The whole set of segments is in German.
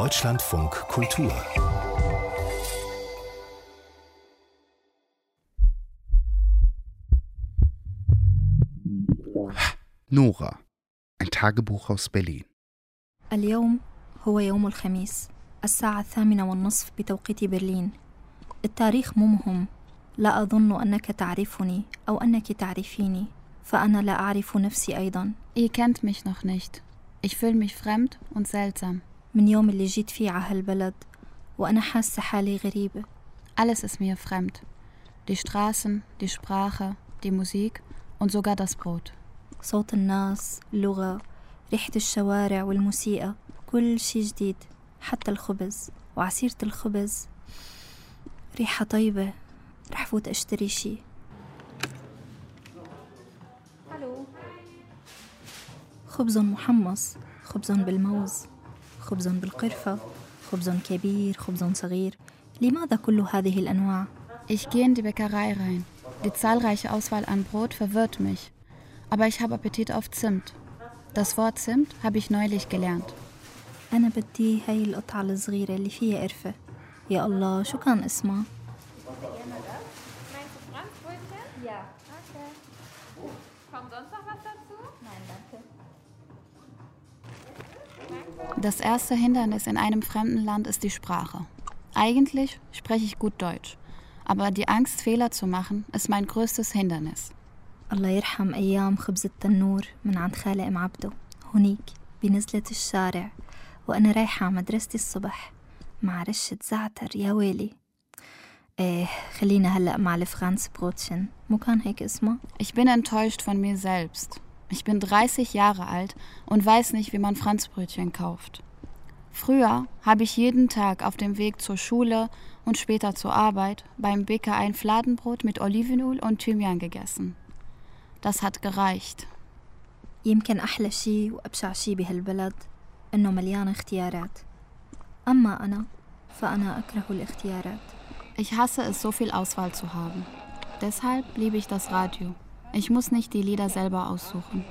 Deutschlandfunk Kultur Nora, ein Tagebuch aus Berlin. اليوم هو يوم الخميس الساعة الثامنة والنصف بتوقيت برلين التاريخ مو مهم لا أظن أنك تعرفني أو أنك تعرفيني فأنا لا أعرف نفسي أيضا Ihr kennt mich noch nicht. Ich fühle mich fremd und seltsam. من يوم اللي جيت فيه على هالبلد وأنا حاسة حالي غريبة Alles ist mir fremd. Die Straßen, die Sprache, die Musik und sogar das Brot. صوت الناس اللغة ريحة الشوارع والموسيقى كل شي جديد حتى الخبز وعصيرة الخبز ريحة طيبة رح فوت أشتري شي خبز محمص خبز بالموز خبز بالقرفة خبز كبير خبز صغير لماذا كل هذه الأنواع؟ Ich gehe in die Bäckerei rein. Die zahlreiche Auswahl an Brot verwirrt mich. Aber ich habe Appetit auf Zimt. Das Wort Zimt habe ich neulich gelernt. أنا بدي هاي القطعة الصغيرة اللي فيها قرفة يا الله شو كان اسمها؟ Das erste Hindernis in einem fremden Land ist die Sprache. Eigentlich spreche ich gut Deutsch. Aber die Angst, Fehler zu machen, ist mein größtes Hindernis. الله يرحم أيام خبز التنور من عند خالي أم عبده هنيك بنزلة الشارع وأنا رايحة على مدرستي الصبح مع رشة زعتر يا ويلي إيه خلينا هلأ مع الفرانس بروتشن مو كان هيك اسمه؟ Ich bin enttäuscht von mir selbst. Ich bin 30 Jahre alt und weiß nicht, wie man Franzbrötchen kauft. Früher habe ich jeden Tag auf dem Weg zur Schule und später zur Arbeit beim Bäcker ein Fladenbrot mit Olivenöl und Thymian gegessen. Das hat gereicht. يمكن أحلى شي وأبشع شي بهالبلد إنه مليان اختيارات أما أنا فأنا أكره الاختيارات Ich hasse es, so viel Auswahl zu haben. Deshalb liebe ich das Radio. Ich muss nicht die Lieder selber aussuchen.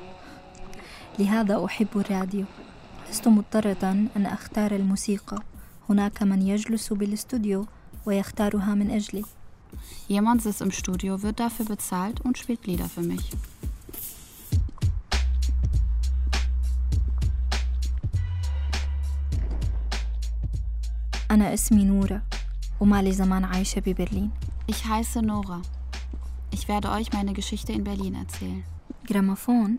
لهذا أحب الراديو لست مضطرة أن أختار الموسيقى هناك من يجلس بالاستوديو ويختارها من أجلي Jemand sitzt im Studio, wird dafür bezahlt und spielt Lieder für mich. أنا اسمي نورة وما لي زمان عايشة ببرلين Ich heiße Nora. Ich werde euch meine Geschichte in Berlin erzählen. جرامافون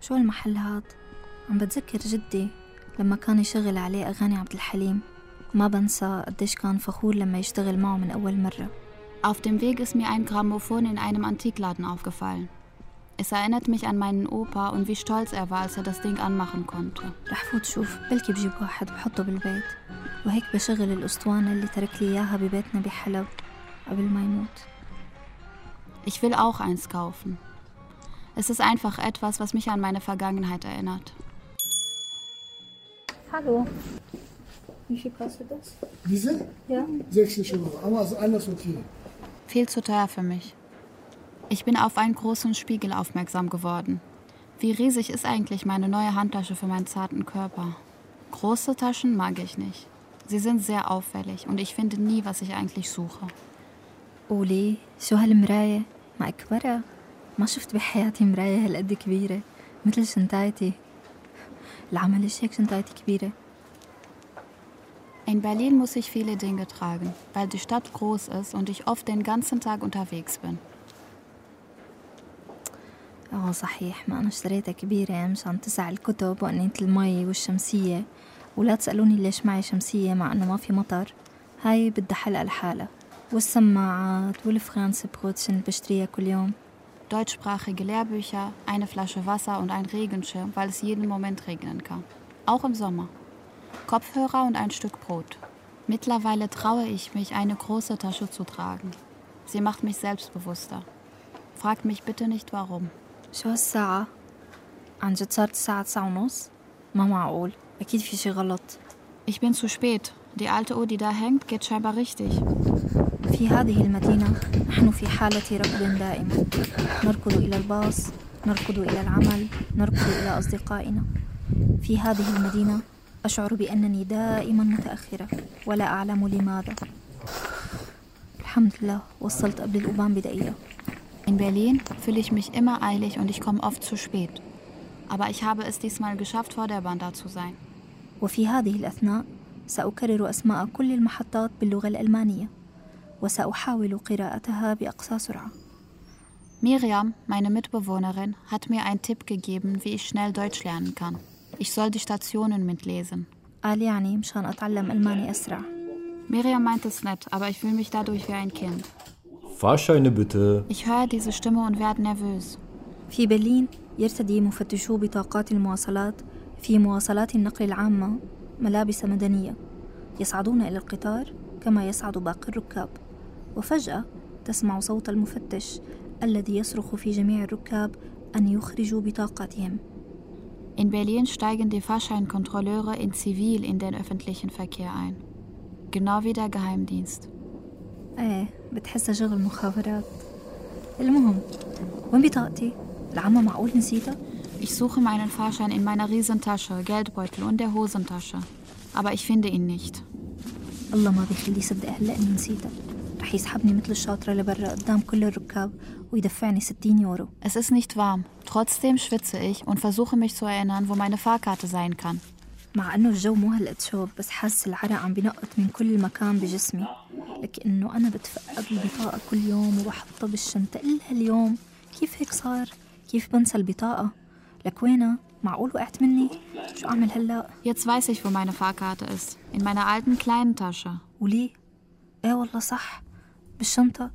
شو المحل هاد عم بتذكر جدي لما كان يشغل عليه أغاني عبد الحليم ما بنسى قديش كان فخور لما يشتغل معه من أول مرة Auf dem Weg ist mir ein Grammophon in einem Antikladen aufgefallen. Es erinnert mich an meinen Opa und wie stolz er war, als er das Ding anmachen konnte. رح فوت شوف بلكي بجيب واحد بحطه بالبيت وهيك بشغل الأسطوانة اللي ترك لي إياها ببيتنا بحلب قبل ما يموت Ich will auch eins kaufen. Es ist einfach etwas, was mich an meine Vergangenheit erinnert. Hallo Wie viel kostet das? Diese? Ja 60 Euro. Aber ist alles okay. Viel zu teuer für mich. Ich bin auf einen großen Spiegel aufmerksam geworden. Wie riesig ist eigentlich meine neue Handtasche für meinen zarten Körper? Große Taschen mag ich nicht. Sie sind sehr auffällig und ich finde nie, was ich eigentlich suche. قولي شو هالمراية ما أكبرها ما شفت بحياتي مراية هالقد كبيرة مثل شنطايتي العمل إيش هيك شنطايتي كبيرة In Berlin muss ich viele Dinge tragen, weil die Stadt groß ist und ich oft den ganzen Tag unterwegs bin. اه صحيح ما أنا اشتريتها كبيرة مشان تسع الكتب وقنينة المي والشمسية ولا تسألوني ليش معي شمسية مع إنه ما في مطر هاي بدها حلقة لحالها والسماعات والفرانس بروتشن بشتريها كل يوم Deutschsprachige Lehrbücher, eine Flasche Wasser und ein Regenschirm, weil es jeden Moment regnen kann. Auch im Sommer. Kopfhörer und ein Stück Brot. Mittlerweile traue ich mich, eine große Tasche zu tragen. Sie macht mich selbstbewusster. Fragt mich bitte nicht warum. شو هالساعة؟ عن جد صارت الساعة تسعة ونص؟ ما معقول أكيد في شي غلط Ich bin zu spät. Die alte Uhr, die da hängt, geht scheinbar richtig. في هذه المدينة نحن في حالة ركض دائمة نركض إلى الباص نركض إلى العمل نركض إلى أصدقائنا. في هذه المدينة أشعر بأنني دائما متأخرة ولا أعلم لماذا. الحمد لله وصلت قبل الأوبان بدقيقة In Berlin fühle ich mich immer eilig und ich komme oft zu spät. Aber ich habe es diesmal geschafft, vor der Bahn da zu sein. وفي هذه الأثناء سأكرر أسماء كل المحطات باللغة الألمانية. وسأحاول قراءتها بأقصى سرعة Miriam, meine Mitbewohnerin, hat mir einen Tipp gegeben, wie ich schnell Deutsch lernen kann. Ich soll die Stationen mitlesen. قال يعني مشان أتعلم ألماني أسرع Miriam meint es nett, aber ich fühle mich dadurch wie ein Kind. Fahrscheine bitte. Ich höre diese Stimme und werde nervös. في برلين يرتدي مفتشو بطاقات المواصلات في مواصلات النقل العامة ملابس مدنية يصعدون إلى القطار كما يصعد باقي الركاب وفجأة تسمع صوت المفتش الذي يصرخ في جميع الركاب أن يخرجوا بطاقاتهم In Berlin steigen die Fahrscheinkontrolleure in Zivil in den öffentlichen Verkehr ein. Genau wie der Geheimdienst. ايه بتحسها شغل مخابرات المهم وين بطاقتي؟ العمى معقول نسيتها؟ Ich suche meinen Fahrschein in meiner Riesentasche, Geldbeutel und der Hosentasche. Aber ich finde ihn nicht. الله ما بيخلي يصدق هلا اني نسيتها رح يسحبني مثل الشاطرة لبرا قدام كل الركاب ويدفعني 60 يورو Es ist nicht warm. Trotzdem schwitze ich und versuche mich zu erinnern, wo meine Fahrkarte sein kann. مع انه الجو مو هالقد شوب بس حاسس العرق عم بينقط من كل مكان بجسمي لكنه انا بتفقد البطاقة كل يوم وبحطها بالشنطة إلها اليوم كيف هيك صار؟ كيف بنسى البطاقة؟ لك وينها؟ معقول وقعت مني؟ شو أعمل هلأ؟ Jetzt weiß ich, wo meine Fahrkarte ist. In meiner alten kleinen Tasche. وليه؟ ايه والله صح بالشنطة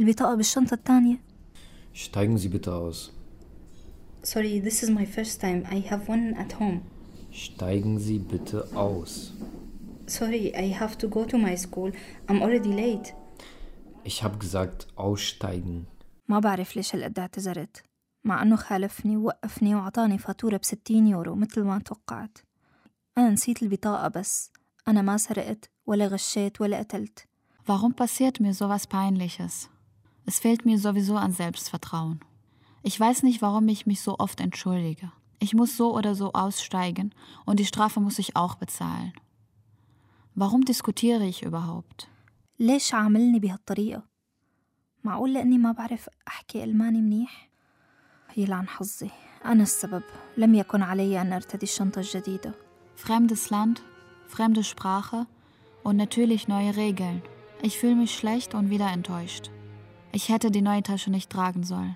البطاقة بالشنطة الثانية Steigen Sie bitte aus. Sorry, this is my first time. I have one at home. Steigen Sie bitte aus. Sorry, I have to go to my school. I'm already late. Ich habe gesagt, aussteigen. ما بعرف ليش هالقد اعتذرت مع إنه خالفني ووقفني وعطاني فاتورة بستين يورو مثل ما توقعت أنا نسيت البطاقة بس أنا ما سرقت ولا غشيت ولا قتلت Warum passiert mir sowas Peinliches? Es fehlt mir sowieso an Selbstvertrauen. Ich weiß nicht, warum ich mich so oft entschuldige. Ich muss so oder so aussteigen und die Strafe muss ich auch bezahlen. Warum diskutiere ich überhaupt? ليش عاملني بهالطريقة؟ معقول لأني ما بعرف أحكي ألماني منيح؟ يلعن حظي أنا السبب لم يكن علي أن أرتدي الشنطة الجديدة Fremdes Land, fremde Sprache und natürlich neue Regeln. Ich fühle mich schlecht und wieder enttäuscht. Ich hätte die neue Tasche nicht tragen sollen.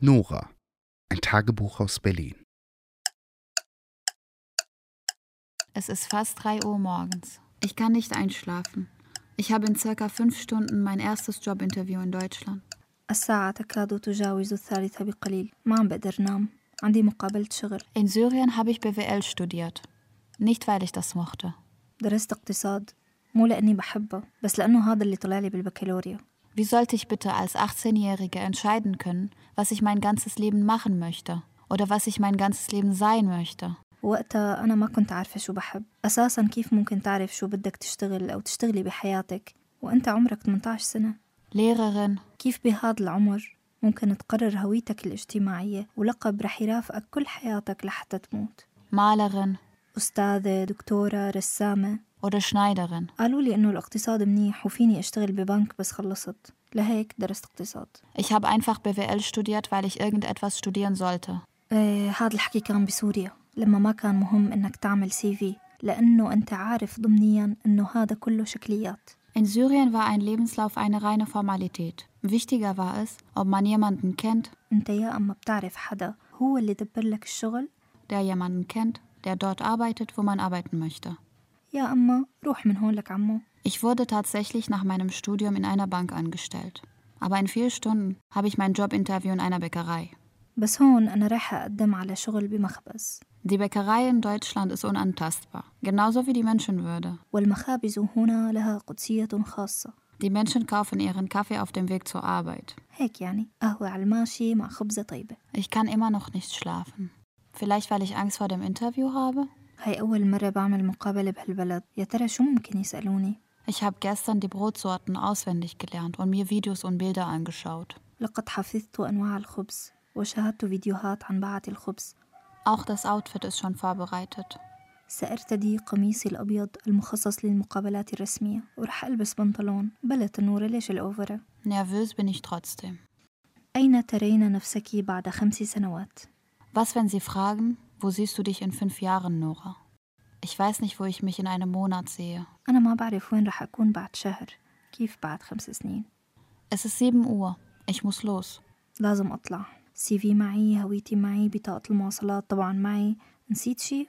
Nora. Ein Tagebuch aus Berlin. Es ist fast 3 Uhr morgens. Ich kann nicht einschlafen. Ich habe in circa fünf Stunden mein erstes Jobinterview in Deutschland. الساعة تكاد تجاوز الثالثة بقليل ما عم بقدر نام عندي مقابلة شغل In Syrien habe ich BWL studiert. Nicht, weil ich das mochte. درست اقتصاد مو لأني بحبها بس لأنه هذا اللي طلع لي بالبكالوريا Wie sollte ich bitte als 18-Jährige entscheiden können, was ich mein ganzes Leben machen möchte? Oder was ich mein ganzes Leben sein möchte? وقتها أنا ما كنت عارفة شو بحب أساسا كيف ممكن تعرف شو بدك تشتغل أو تشتغلي بحياتك وأنت عمرك 18 سنة Lehrerin, كيف بهذا العمر ممكن تقرر هويتك الاجتماعية ولقب رح يرافقك كل حياتك لحتى تموت. Malerin أستاذة دكتورة رسامة. oder Schneiderin. قالوا لي إنه الاقتصاد منيح وفيني أشتغل ببنك بس خلصت. لهيك درست اقتصاد. Ich habe einfach BWL studiert, weil ich irgendetwas studieren sollte. إيه هذا الحكي كان بسوريا لما ما كان مهم إنك تعمل سي في لأنه أنت عارف ضمنيا إنه هذا كله شكليات. In Syrien war ein Lebenslauf eine reine Formalität. Wichtiger war es, ob man jemanden kennt, أنت يا أما بتعرف حدا هو اللي دبر لك الشغل der jemanden kennt, der dort arbeitet, wo man arbeiten möchte. يا أما روح من هون لك عمو Ich wurde tatsächlich nach meinem Studium in einer Bank angestellt. Aber in vier Stunden habe ich mein Jobinterview in einer Bäckerei. بس هون أنا رايحة أقدم على شغل بمخبز Die Bäckerei in Deutschland ist unantastbar, genauso wie die Menschenwürde. والمخابز هنا لها قدسية خاصة Die Menschen kaufen ihren Kaffee auf dem Weg zur Arbeit. هيك يعني قهوة على الماشي مع خبزة طيبة Ich kann immer noch nicht schlafen. Vielleicht, weil ich Angst vor dem Interview habe? هاي أول مرة بعمل مقابلة بهالبلد يا ترى شو ممكن يسألوني Ich habe gestern die Brotsorten auswendig gelernt und mir Videos und Bilder angeschaut. لقد حفظت أنواع الخبز وشاهدت فيديوهات عن باعة الخبز Auch das Outfit ist schon vorbereitet. سأرتدي قميصي الأبيض المخصص للمقابلات الرسمية ورح ألبس بنطلون بلا تنورة ليش الأوفرة Nervös bin ich trotzdem. أين ترين نفسك بعد خمس سنوات؟ Was, wenn Sie fragen, wo siehst du dich in fünf Jahren, Nora? Ich weiß nicht, wo ich mich in einem Monat sehe. أنا ما بعرف وين رح أكون بعد شهر كيف بعد خمس سنين Es ist 7 Uhr. Ich muss los. لازم أطلع سي في معي هويتي معي بطاقة المواصلات طبعا معي نسيت شي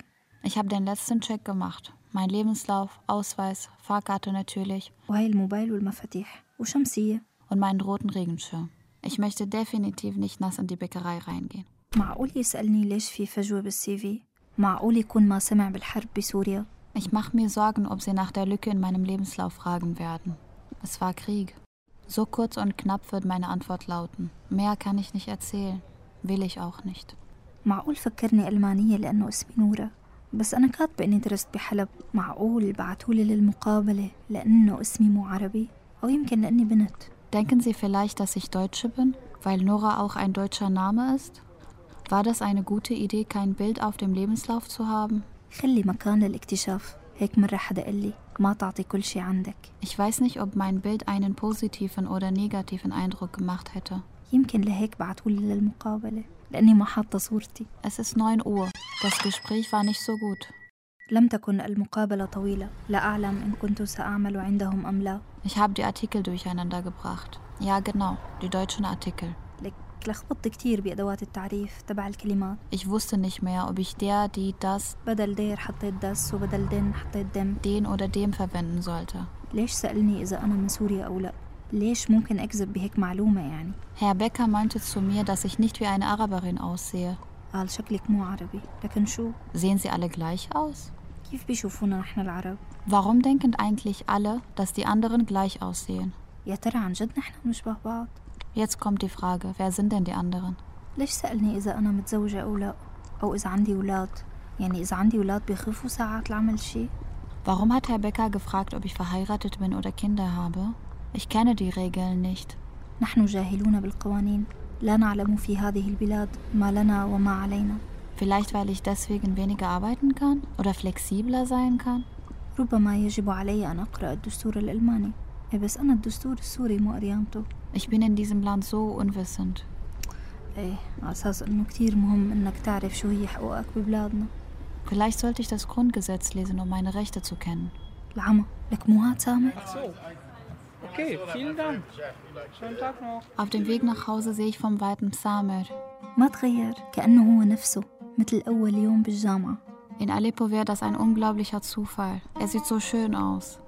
Ich habe den letzten Check gemacht. Mein Lebenslauf, Ausweis, Fahrkarte natürlich وهي الموبايل والمفاتيح وشمسية und meinen roten Regenschirm. Ich möchte definitiv nicht nass in die Bäckerei reingehen. معقول يسألني ليش في فجوة بالسي في؟ معقول يكون ما سمع بالحرب بسوريا؟ Ich mache mir Sorgen, ob sie nach der Lücke in meinem Lebenslauf fragen werden. Es war Krieg. So kurz und knapp wird meine Antwort lauten. Mehr kann ich nicht erzählen. Will ich auch nicht. معقول فكرني ألمانية لأنه اسمي نورة بس أنا كاتبة إني درست بحلب معقول بعتولي للمقابلة لأنه اسمي مو عربي أو يمكن لأني بنت Denken Sie vielleicht, dass ich Deutsche bin, weil Nora auch ein deutscher Name ist? War das eine gute Idee, kein Bild auf dem Lebenslauf zu haben? خلي مكان للاكتشاف هيك مرة حدا قال لي ما تعطي كل شي عندك Ich weiß nicht, ob mein Bild einen positiven oder negativen Eindruck gemacht hätte. يمكن لهيك بعتولي للمقابلة لأني ما حاطة صورتي Es ist 9 Uhr. Das Gespräch war nicht so gut. لم تكن المقابلة طويلة لا أعلم إن كنت سأعمل عندهم أم لا Ich habe die Artikel durcheinander gebracht. Ja, genau, die deutschen Artikel. لك لخبطت كتير بأدوات التعريف تبع الكلمات Ich wusste nicht mehr, ob ich der, die, das, بدل دير حطيت دس وبدل دن حطيت دم den oder dem verwenden sollte. ليش سألني إذا أنا من سوريا أو لا ليش ممكن أكذب بهيك معلومة يعني Herr Becker meinte zu mir, dass ich nicht wie eine Araberin aussehe. قال شكلك مو عربي لكن شو Sehen sie alle gleich aus? كيف بيشوفونا نحن العرب Warum denken eigentlich alle, dass die anderen gleich aussehen? يا ترى عن جد نحن بنشبه بعض Jetzt kommt die Frage, wer sind denn die anderen? ليش سألني إذا أنا متزوجة أو لا أو إذا عندي أولاد يعني إذا عندي أولاد بيخفوا ساعات العمل شي Warum hat Herr Becker gefragt, ob ich verheiratet bin oder Kinder habe? Ich kenne die Regeln nicht. نحن جاهلون بالقوانين لا نعلم في هذه البلاد ما لنا وما علينا Vielleicht, weil ich deswegen weniger arbeiten kann oder flexibler sein kann? ربما يجب علي أن أقرأ الدستور الألماني إيه بس أنا الدستور السوري مو قريانته Ich bin in diesem Land so unwissend. إيه على أساس إنه كتير مهم إنك تعرف شو هي حقوقك ببلادنا Vielleicht sollte ich das Grundgesetz lesen, um meine Rechte zu kennen. العمى لك مو هاد سامر Okay, vielen Dank. Schönen Tag noch. Auf dem Weg nach Hause sehe ich vom Weiten Samer. ما تغير كأنه هو نفسه مثل أول يوم بالجامعة In Aleppo wäre das ein unglaublicher Zufall. Er sieht so schön aus.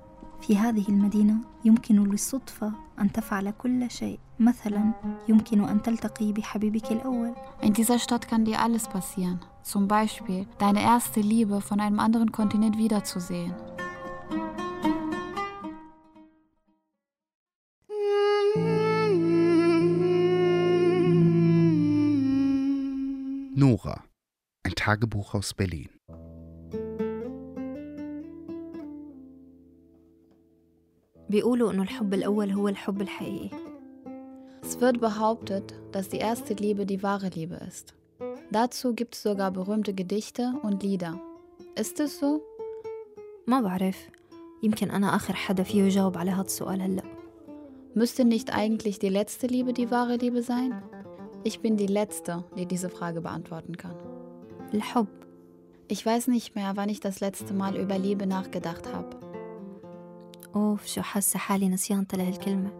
في هذه المدينة يمكن للصدفة أن تفعل كل شيء مثلا يمكن أن تلتقي بحبيبك الأول In dieser Stadt kann dir alles passieren. Zum Beispiel deine erste Liebe von einem anderen Kontinent wiederzusehen. Nora. Ein Tagebuch aus Berlin. بيقولوا إنه الحب الأول هو الحب الحقيقي Es wird behauptet, dass die erste Liebe die wahre Liebe ist. Dazu gibt es sogar berühmte Gedichte und Lieder. Ist es so? ما بعرف يمكن أنا آخر حدا فيه يجاوب على هذا السؤال هلأ Müsste nicht eigentlich die letzte Liebe die wahre Liebe sein? Ich bin die Letzte, die diese Frage beantworten kann. الحب Ich weiß nicht mehr, wann ich das letzte Mal über Liebe nachgedacht habe. أوف شو حاسة حالي نسيانة لهالكلمة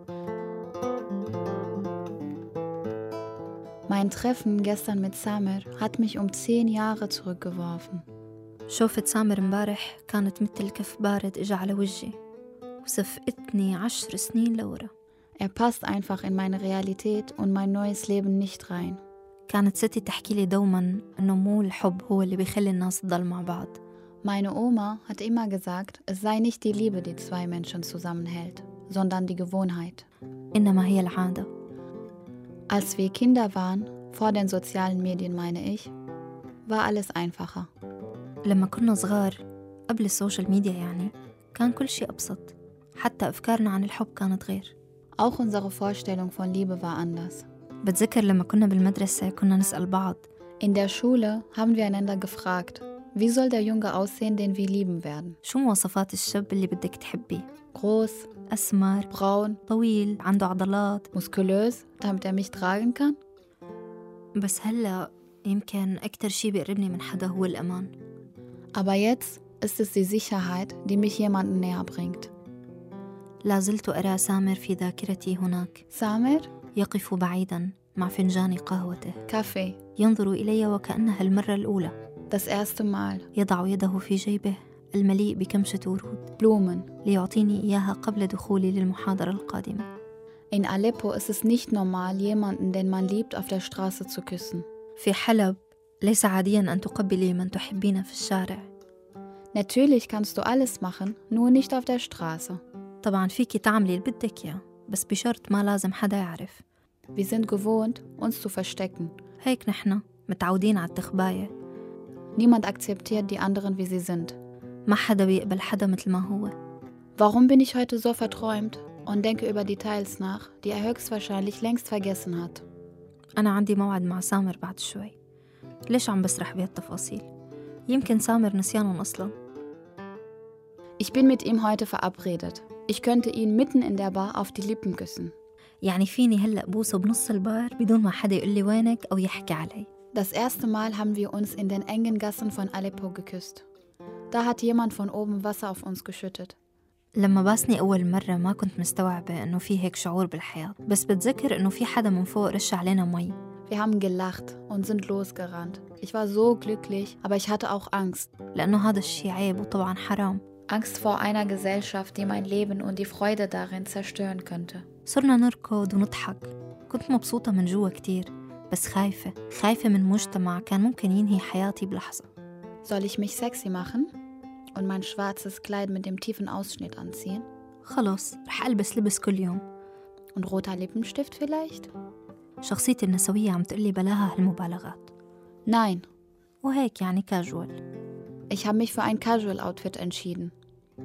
Mein Treffen gestern mit Samer hat mich um zehn Jahre zurückgeworfen. شوفة سامر امبارح كانت مثل كف بارد إجا على وجهي وسفقتني عشر سنين لورا Er passt einfach in meine Realität und mein neues Leben nicht rein. كانت ستي تحكي لي دوما إنه مو الحب هو اللي بيخلي الناس تضل مع بعض Meine Oma hat immer gesagt, es sei nicht die Liebe, die zwei Menschen zusammenhält, sondern die Gewohnheit. إنما هي العادة Als wir Kinder waren, vor den sozialen Medien meine ich, war alles einfacher. لما كنا صغار قبل السوشيال ميديا يعني كان كل شيء أبسط حتى أفكارنا عن الحب كانت غير Auch unsere Vorstellung von Liebe war anders. بتذكر لما كنا بالمدرسة كنا نسأل بعض In der Schule haben wir einander gefragt, wie soll der Junge aussehen, den wir lieben werden? شو مواصفات الشاب اللي بدك تحبيه؟ Groß, أسمر braun, طويل عنده عضلات. muskulös, damit er mich tragen kann? بس هلأ يمكن أكتر شي بيقربني من حدا هو الأمان. Aber jetzt ist es die Sicherheit, die mich jemandem näher bringt. لا زلت أرى سامر في ذاكرتي هناك. Samer, يقف بعيدا مع فنجان قهوته. Kaffee, ينظر إلي وكأنها المرة الأولى. das erste Mal, يضع يده في جيبه المليء بكمشة ورود Blumen. ليعطيني إياها قبل دخولي للمحاضرة القادمة In Aleppo ist es nicht normal, jemanden, den man liebt, auf der Straße zu küssen. في حلب ليس عاديا أن تقبلي من تحبين في الشارع Natürlich kannst du alles machen, nur nicht auf der Straße. طبعا فيكي تعملي اللي بدك إياه بس بشرط ما لازم حدا يعرف Wir sind gewohnt, uns zu verstecken. هيك نحن متعودين على التخباية Niemand akzeptiert die anderen, wie sie sind. ما حدا بيقبل حدا مثل ما هو Warum bin ich heute so verträumt und denke über Details nach, die er höchstwahrscheinlich längst vergessen hat? أنا عندي موعد مع سامر بعد شوي ليش عم بسرح بهالتفاصيل يمكن سامر نسيانهم أصلا Ich bin mit ihm heute verabredet. Ich könnte ihn mitten in der Bar auf die Lippen küssen. يعني فيني هلأ بوسه بنص البار بدون ما حدا يقول لي وينك أو يحكي علي Das erste Mal haben wir uns in den engen Gassen von Aleppo geküsst. Da hat jemand von oben Wasser auf uns geschüttet. لما باسني أول مرة ما كنت مستوعبة إنه في هيك شعور بالحياة بس بتذكر إنه في حدا من فوق رش علينا مي Wir haben gelacht und sind losgerannt. Ich war so glücklich, aber ich hatte auch Angst. لأنه هذا الشي عيب وطبعا حرام Angst vor einer Gesellschaft, die mein Leben und die Freude darin zerstören könnte. صرنا نركض ونضحك كنت مبسوطة من جوا كتير بس خايفة خايفة من مجتمع كان ممكن ينهي حياتي بلحظة Soll ich mich sexy machen und mein schwarzes Kleid mit dem tiefen Ausschnitt anziehen? خلص رح ألبس لبس كل يوم Und roter Lippenstift vielleicht? شخصيتي النسوية عم تقلي بلاها هالمبالغات Nein, وهيك يعني كاجوال ich habe mich für ein Casual-Outfit entschieden.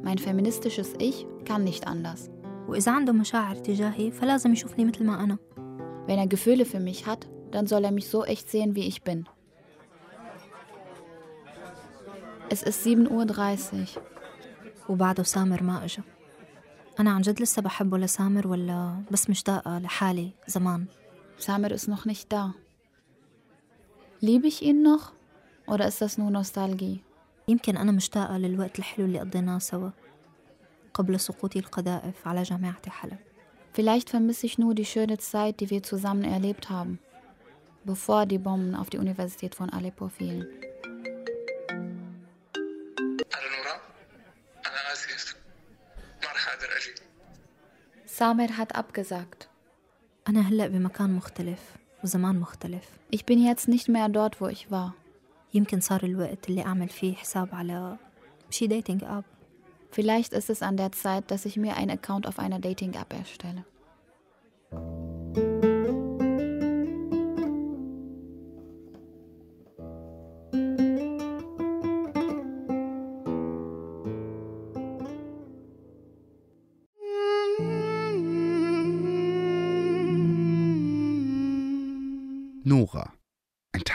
Mein feministisches Ich kann nicht anders. وإذا عنده مشاعر تجاهي فلازم يشوفني مثل ما أنا Wenn er Gefühle für mich hat, dann soll er mich so echt sehen, wie ich bin. Es ist 7.30 Uhr. وبعده سامر ما إجا أنا عن جد لسه بحبه لسامر ولا بس مشتاقة لحالي زمان Samir ist noch nicht da. Liebe ich ihn noch? Oder ist das nur Nostalgie? يمكن أنا مشتاقة للوقت الحلو اللي قضيناه سوا قبل سقوط القذائف على جامعة حلب Vielleicht vermisse ich nur die schöne Zeit, die wir zusammen erlebt haben, bevor die Bomben auf die Universität von Aleppo fielen. Samir hat abgesagt. Ich bin jetzt nicht mehr dort, wo ich war. Vielleicht ist es an der Zeit, dass ich mir einen Account auf einer Dating-App erstelle.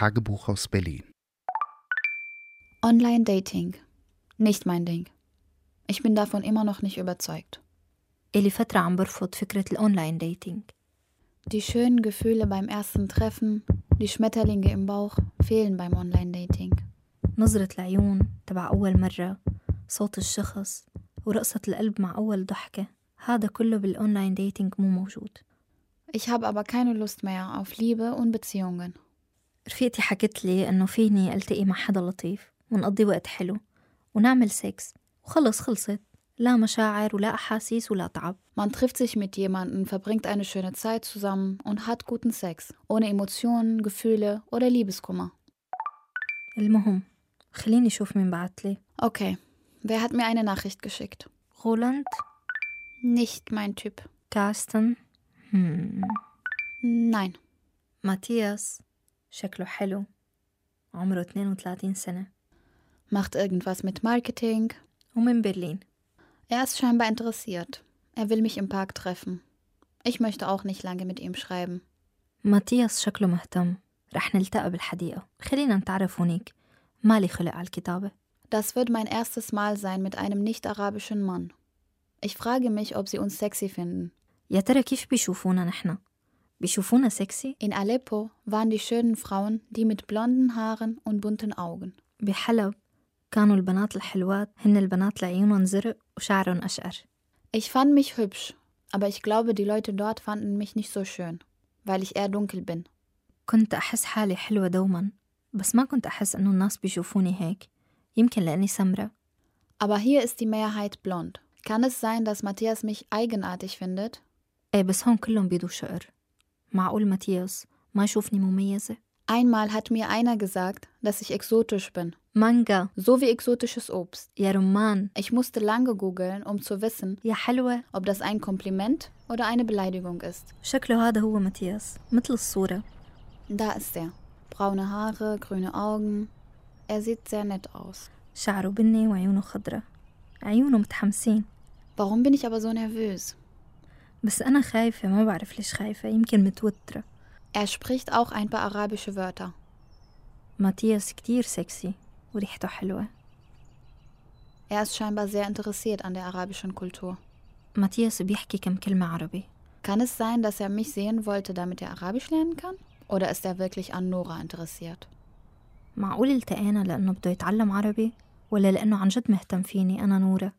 Tagebuch aus Berlin. Online-Dating. Nicht mein Ding. Ich bin davon immer noch nicht überzeugt. إلي فترة عم برفض فكرة الأونلاين ديتينج Die schönen Gefühle beim ersten Treffen, die Schmetterlinge im Bauch fehlen beim Online-Dating. نظرة العيون تبع أول مرة صوت الشخص ورقصة القلب مع أول ضحكة هذا كله بالأونلاين ديتينج مو موجود Ich habe aber keine Lust mehr auf Liebe und Beziehungen. رفيقتي حكت لي إنه فيني ألتقي مع حدا لطيف ونقضي وقت حلو ونعمل سكس وخلص خلصت لا مشاعر ولا أحاسيس ولا تعب Man trifft sich mit jemandem, verbringt eine schöne Zeit zusammen und hat guten Sex, ohne Emotionen, Gefühle oder Liebeskummer. المهم خليني أشوف مين بعتلي Okay, wer hat mir eine Nachricht geschickt? رولاند Nicht mein Typ. كارستن هم. Nein. ماتياس شكله حلو عمره 32 سنة Macht irgendwas mit Marketing. ومن برلين Er ist scheinbar interessiert. Er will mich im Park treffen. Ich möchte auch nicht lange mit ihm schreiben. ماتياس شكله مهتم رح نلتقى بالحديقة خلينا نتعرف هونيك مالي خلق على الكتابة Das wird mein erstes Mal sein mit einem nicht-arabischen Mann. Ich frage mich, ob sie uns sexy finden. يا ترى كيف بيشوفونا نحن؟ بيشوفونا سكسي؟ In Aleppo waren die schönen Frauen die mit blonden Haaren und bunten Augen. بحلب كانوا البنات الحلوات هن البنات اللي عيونهم زرق وشعرهم أشقر Ich fand mich hübsch, aber ich glaube, die Leute dort fanden mich nicht so schön, weil ich eher dunkel bin. كنت أحس حالي حلوة دوما بس ما كنت أحس إنه الناس بيشوفوني هيك يمكن لأني سمرة Aber hier ist die Mehrheit blond. Kann es sein, dass Matthias mich eigenartig findet? إيه بس هون كلهم بيدو شقر معقول ماتياس ما يشوفني مميزة؟ Einmal hat mir einer gesagt, dass ich exotisch bin, مانجا so wie exotisches Obst. يا رمان Ich musste lange googeln, um zu wissen, يا حلوة ob das ein Kompliment oder eine Beleidigung ist. شكله هذا هو ماتياس مثل الصورة Da ist er. Braune Haare, grüne Augen. Er sieht sehr nett aus. شعره بني وعيونه خضرة عيونه متحمسين Warum bin ich aber so nervös? بس أنا خايفة ما بعرف ليش خايفة يمكن متوترة Er spricht auch ein paar arabische Wörter. ماتياس كتير سكسي وريحته حلوة Er ist scheinbar sehr interessiert an der arabischen Kultur. ماتياس بيحكي كم كلمة عربي Kann es sein, dass er mich sehen wollte, damit er Arabisch lernen kann? Oder ist er wirklich an Nora interessiert? معقول التقينا لأنه بده يتعلم عربي ولا لأنه عن جد مهتم فيني أنا نورة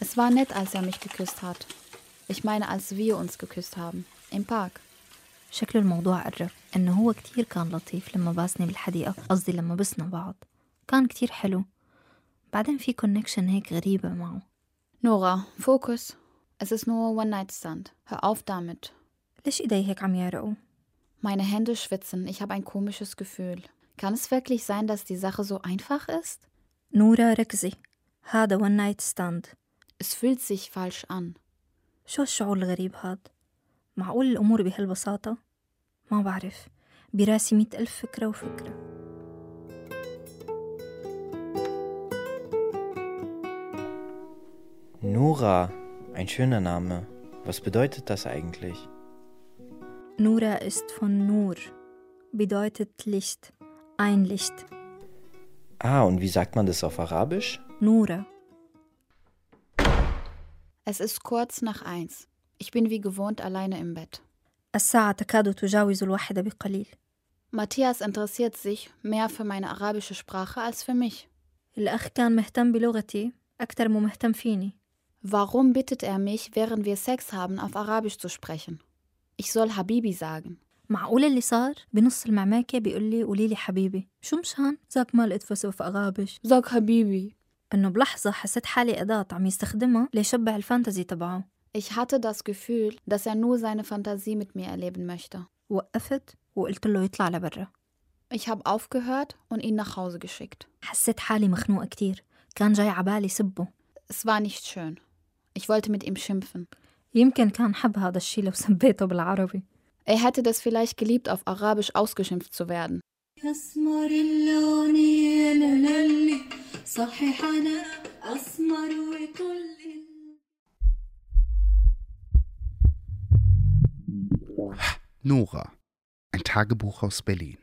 Es war nett, als er mich geküsst hat. Ich meine, als wir uns geküsst haben. Im Park. شكله الموضوع قرب إنه هو كتير كان لطيف لما باسني بالحديقة قصدي لما بسنا بعض كان كتير حلو بعدين في كونكشن هيك غريبة معه Nora, Fokus. Es ist nur One Night Stand. Hör auf damit. ليش إيدي هيك عم يعرقوا؟ Meine Hände schwitzen. Ich habe ein komisches Gefühl. Kann es wirklich sein, dass die Sache so einfach ist? نورة ركزي هذا one night stand Es fühlt sich falsch an. شو الشعور الغريب هاد؟ معقول الأمور بهالبساطة؟ ما بعرف براسي مئة ألف فكرة وفكرة Nora, ein schöner Name. Was bedeutet das eigentlich? Nura ist von Nur, bedeutet Licht, ein Licht. Ah, und wie sagt man das auf Arabisch? Nura, Es ist kurz nach eins. Ich bin wie gewohnt alleine im Bett. الساعة تكاد تجاوز الواحدة بقليل Matthias interessiert sich mehr für meine arabische Sprache als für mich. الأخ كان مهتم بلغتي أكثر مو مهتم فيني Warum bittet er mich, während wir Sex haben, auf Arabisch zu sprechen? Ich soll Habibi sagen. معقول اللي صار بنص المعماكة بيقول لي قولي لي حبيبي شو مشان زاك ما لقيت فسف أغابش Sag Habibi. إنه بلحظة حسيت حالي أداة عم يستخدمها ليشبع الفانتزي تبعه Ich hatte das Gefühl, dass er nur seine Fantasie mit mir erleben möchte. وقفت وقلت له يطلع لبرا Ich habe aufgehört und ihn nach Hause geschickt. حسيت حالي مخنوقة كتير كان جاي عبالي سبه Es war nicht schön. Ich wollte mit ihm schimpfen. يمكن كان حب هذا الشي لو سبيته بالعربي Er hätte das vielleicht geliebt, auf Arabisch ausgeschimpft zu werden. أسمر اللون يا لالي صحيح أنا أسمر وكل Nora. Ein Tagebuch aus Berlin.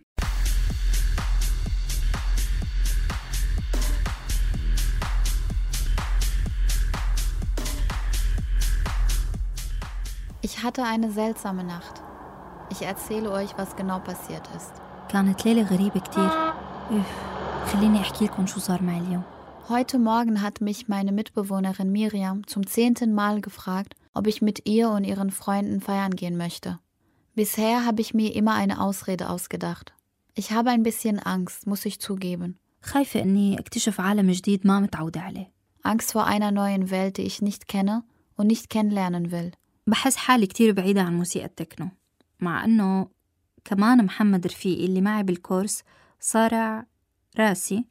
Ich hatte eine seltsame Nacht. Ich erzähle euch, was genau passiert ist. كانت ليلة غريبة كتير إف خليني أحكي لكم شو صار معي اليوم Heute Morgen hat mich meine Mitbewohnerin Miriam zum zehnten Mal gefragt, ob ich mit ihr und ihren Freunden feiern gehen möchte. Bisher habe ich mir immer eine Ausrede ausgedacht. Ich habe ein bisschen Angst, muss ich zugeben. خايفة إني أكتشف عالم جديد ما متعودة عليه Angst vor einer neuen Welt, die ich nicht kenne und nicht kennenlernen will. بحس حالي كتير بعيدة عن موسيقى التكنو مع أنه كمان محمد رفيقي اللي معي بالكورس صارع راسي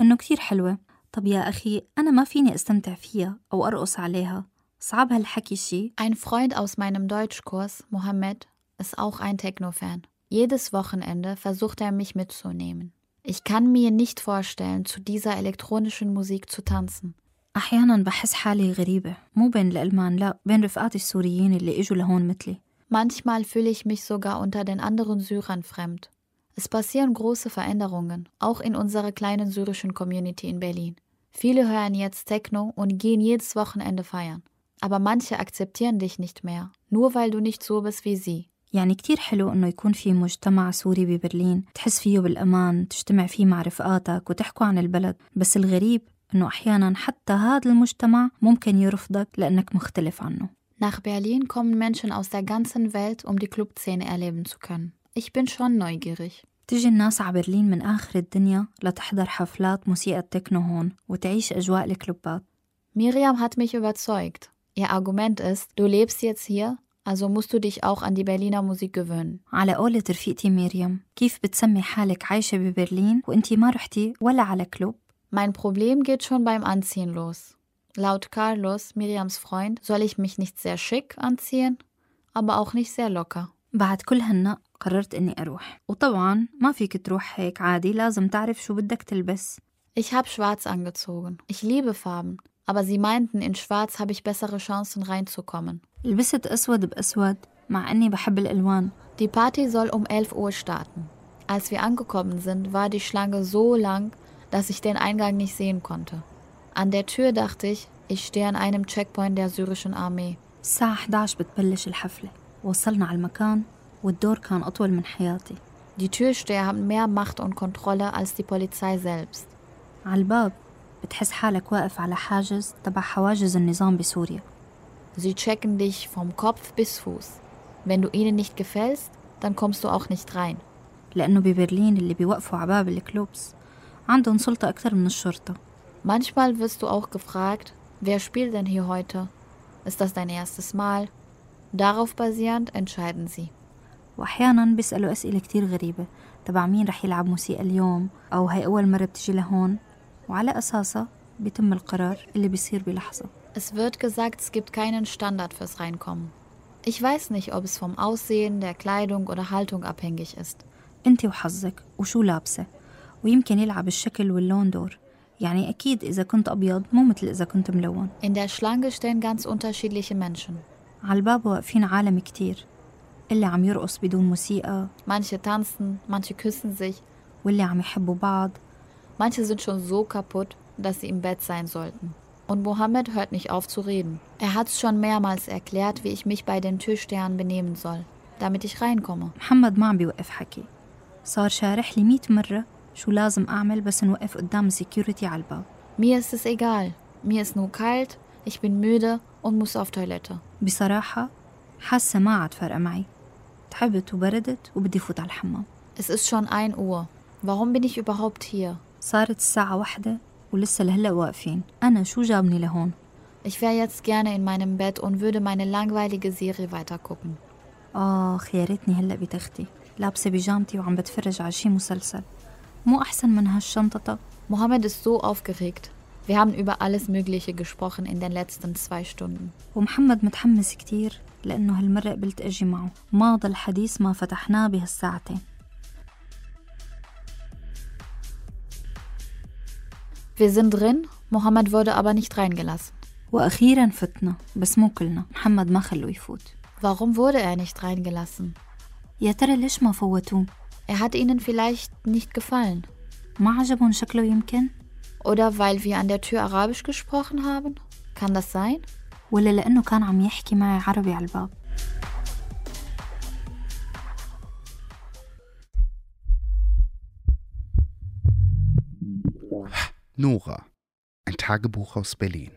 أنه كتير حلوة طب يا أخي أنا ما فيني أستمتع فيها أو أرقص عليها صعب هالحكي شي Ein Freund aus meinem Deutschkurs, Mohammed, ist auch ein Techno-Fan. Jedes Wochenende versucht er mich mitzunehmen. Ich kann mir nicht vorstellen, zu dieser elektronischen Musik zu tanzen. أحيانا بحس حالي غريبة مو بين الألمان لا بين رفقاتي السوريين اللي إجوا لهون مثلي Manchmal fühle ich mich sogar unter den anderen Syrern fremd. Es passieren große Veränderungen, auch in unserer kleinen syrischen Community in Berlin. Viele hören jetzt Techno und gehen jedes Wochenende feiern. Aber manche akzeptieren dich nicht mehr, nur weil du nicht so bist wie sie. يعني كتير حلو إنه يكون في مجتمع سوري ببرلين تحس فيه بالأمان تجتمع فيه مع رفقاتك وتحكوا عن البلد بس الغريب إنه أحيانا حتى هذا المجتمع ممكن يرفضك لأنك مختلف عنه Nach Berlin kommen Menschen aus der ganzen Welt, um die Clubszene erleben zu können. Ich bin schon neugierig. تجي الناس على برلين من آخر الدنيا لتحضر حفلات موسيقى التكنو هون وتعيش أجواء الكلوبات Miriam hat mich überzeugt. Ihr Argument ist, du lebst jetzt hier, also musst du dich auch an die Berliner Musik gewöhnen. على قولة رفيقتي مريم كيف بتسمي حالك عايشة ببرلين وانتي ما رحتي ولا على كلوب Mein Problem geht schon beim Anziehen los. Laut Carlos, Miriams Freund, soll ich mich nicht sehr schick anziehen, aber auch nicht sehr locker. بعد كل هالنق قررت اني اروح وطبعا ما فيك تروح هيك عادي لازم تعرف شو بدك تلبس Ich habe schwarz angezogen. Ich liebe Farben. Aber sie meinten, in schwarz habe ich bessere Chancen reinzukommen. لبست اسود باسود مع اني بحب الالوان Die Party soll um 11 Uhr starten. Als wir angekommen sind, war die Schlange so lang, dass ich den Eingang nicht sehen konnte. An der Tür dachte ich, ich stehe an einem Checkpoint der syrischen Armee. الساعة 11 بتبلش الحفلة وصلنا على المكان والدور كان أطول من حياتي Die Türsteher haben mehr Macht und Kontrolle als die Polizei selbst. على الباب بتحس حالك واقف على حاجز تبع حواجز النظام بسوريا Sie checken dich vom Kopf bis Fuß. Wenn du ihnen nicht gefällst, dann kommst du auch nicht rein. لأنه ببرلين اللي بيوقفوا على باب الكلوبس عندهم سلطة أكثر من الشرطة Manchmal wirst du auch gefragt, wer spielt denn hier heute? Ist das dein erstes Mal? Darauf basierend entscheiden sie. وأحيانا بيسألوا أسئلة كتير غريبة تبع مين رح يلعب موسيقى اليوم أو هاي أول مرة بتجي لهون وعلى أساسها بيتم القرار اللي بيصير بلحظة Es wird gesagt, es gibt keinen Standard fürs Reinkommen. Ich weiß nicht, ob es vom Aussehen, der Kleidung oder Haltung abhängig ist. أنت وحظك وشو لابسة ويمكن يلعب الشكل واللون دور يعني أكيد إذا كنت أبيض مو مثل إذا كنت ملون In der Schlange stehen ganz unterschiedliche Menschen. على الباب واقفين عالم كتير اللي عم يرقص بدون موسيقى Manche tanzen, manche küssen sich, واللي عم يحبوا بعض manche sind schon so kaputt, dass sie im Bett sein sollten. Und Mohammed hört nicht auf zu reden. Er hat es schon mehrmals erklärt, wie ich mich bei den Türstehern benehmen soll, damit ich reinkomme. محمد ما عم بيوقف حكي صار شارح لي مية مرة شو لازم أعمل بس نوقف قدام السكيورتي على الباب Mir ist es egal. Mir ist nur kalt, ich bin müde und muss auf Toilette. بصراحة حاسة ما عاد فارقة معي تعبت وبردت وبدي فوت على الحمام Es ist schon 1 Uhr. Warum bin ich überhaupt hier? صارت الساعة واحدة ولسه لهلا واقفين أنا شو جابني لهون Ich wäre jetzt gerne in meinem Bett und würde meine langweilige Serie weitergucken. آخ يا ريتني هلا بتختي لابسة بيجامتي وعم بتفرج على شي مسلسل مو أحسن من هالشنطة Mohammed ist so aufgeregt. Wir haben über alles Mögliche gesprochen in den letzten zwei Stunden. ومحمد متحمس كتير لأنه هالمرة قبلت أجي معه ما ضل حديث ما فتحناه بهالساعتين Wir sind drin, Mohammed wurde aber nicht reingelassen. وأخيرا فتنا بس مو كلنا محمد ما خلوه يفوت Warum wurde er nicht reingelassen? يا ترى ليش ما فوتوه Er hat ihnen vielleicht nicht gefallen. ما عجبهم شكله يمكن Oder weil wir an der Tür Arabisch gesprochen haben? Kann das sein? ولا لأنه كان عم يحكي معي عربي على الباب Nora. Ein Tagebuch aus Berlin.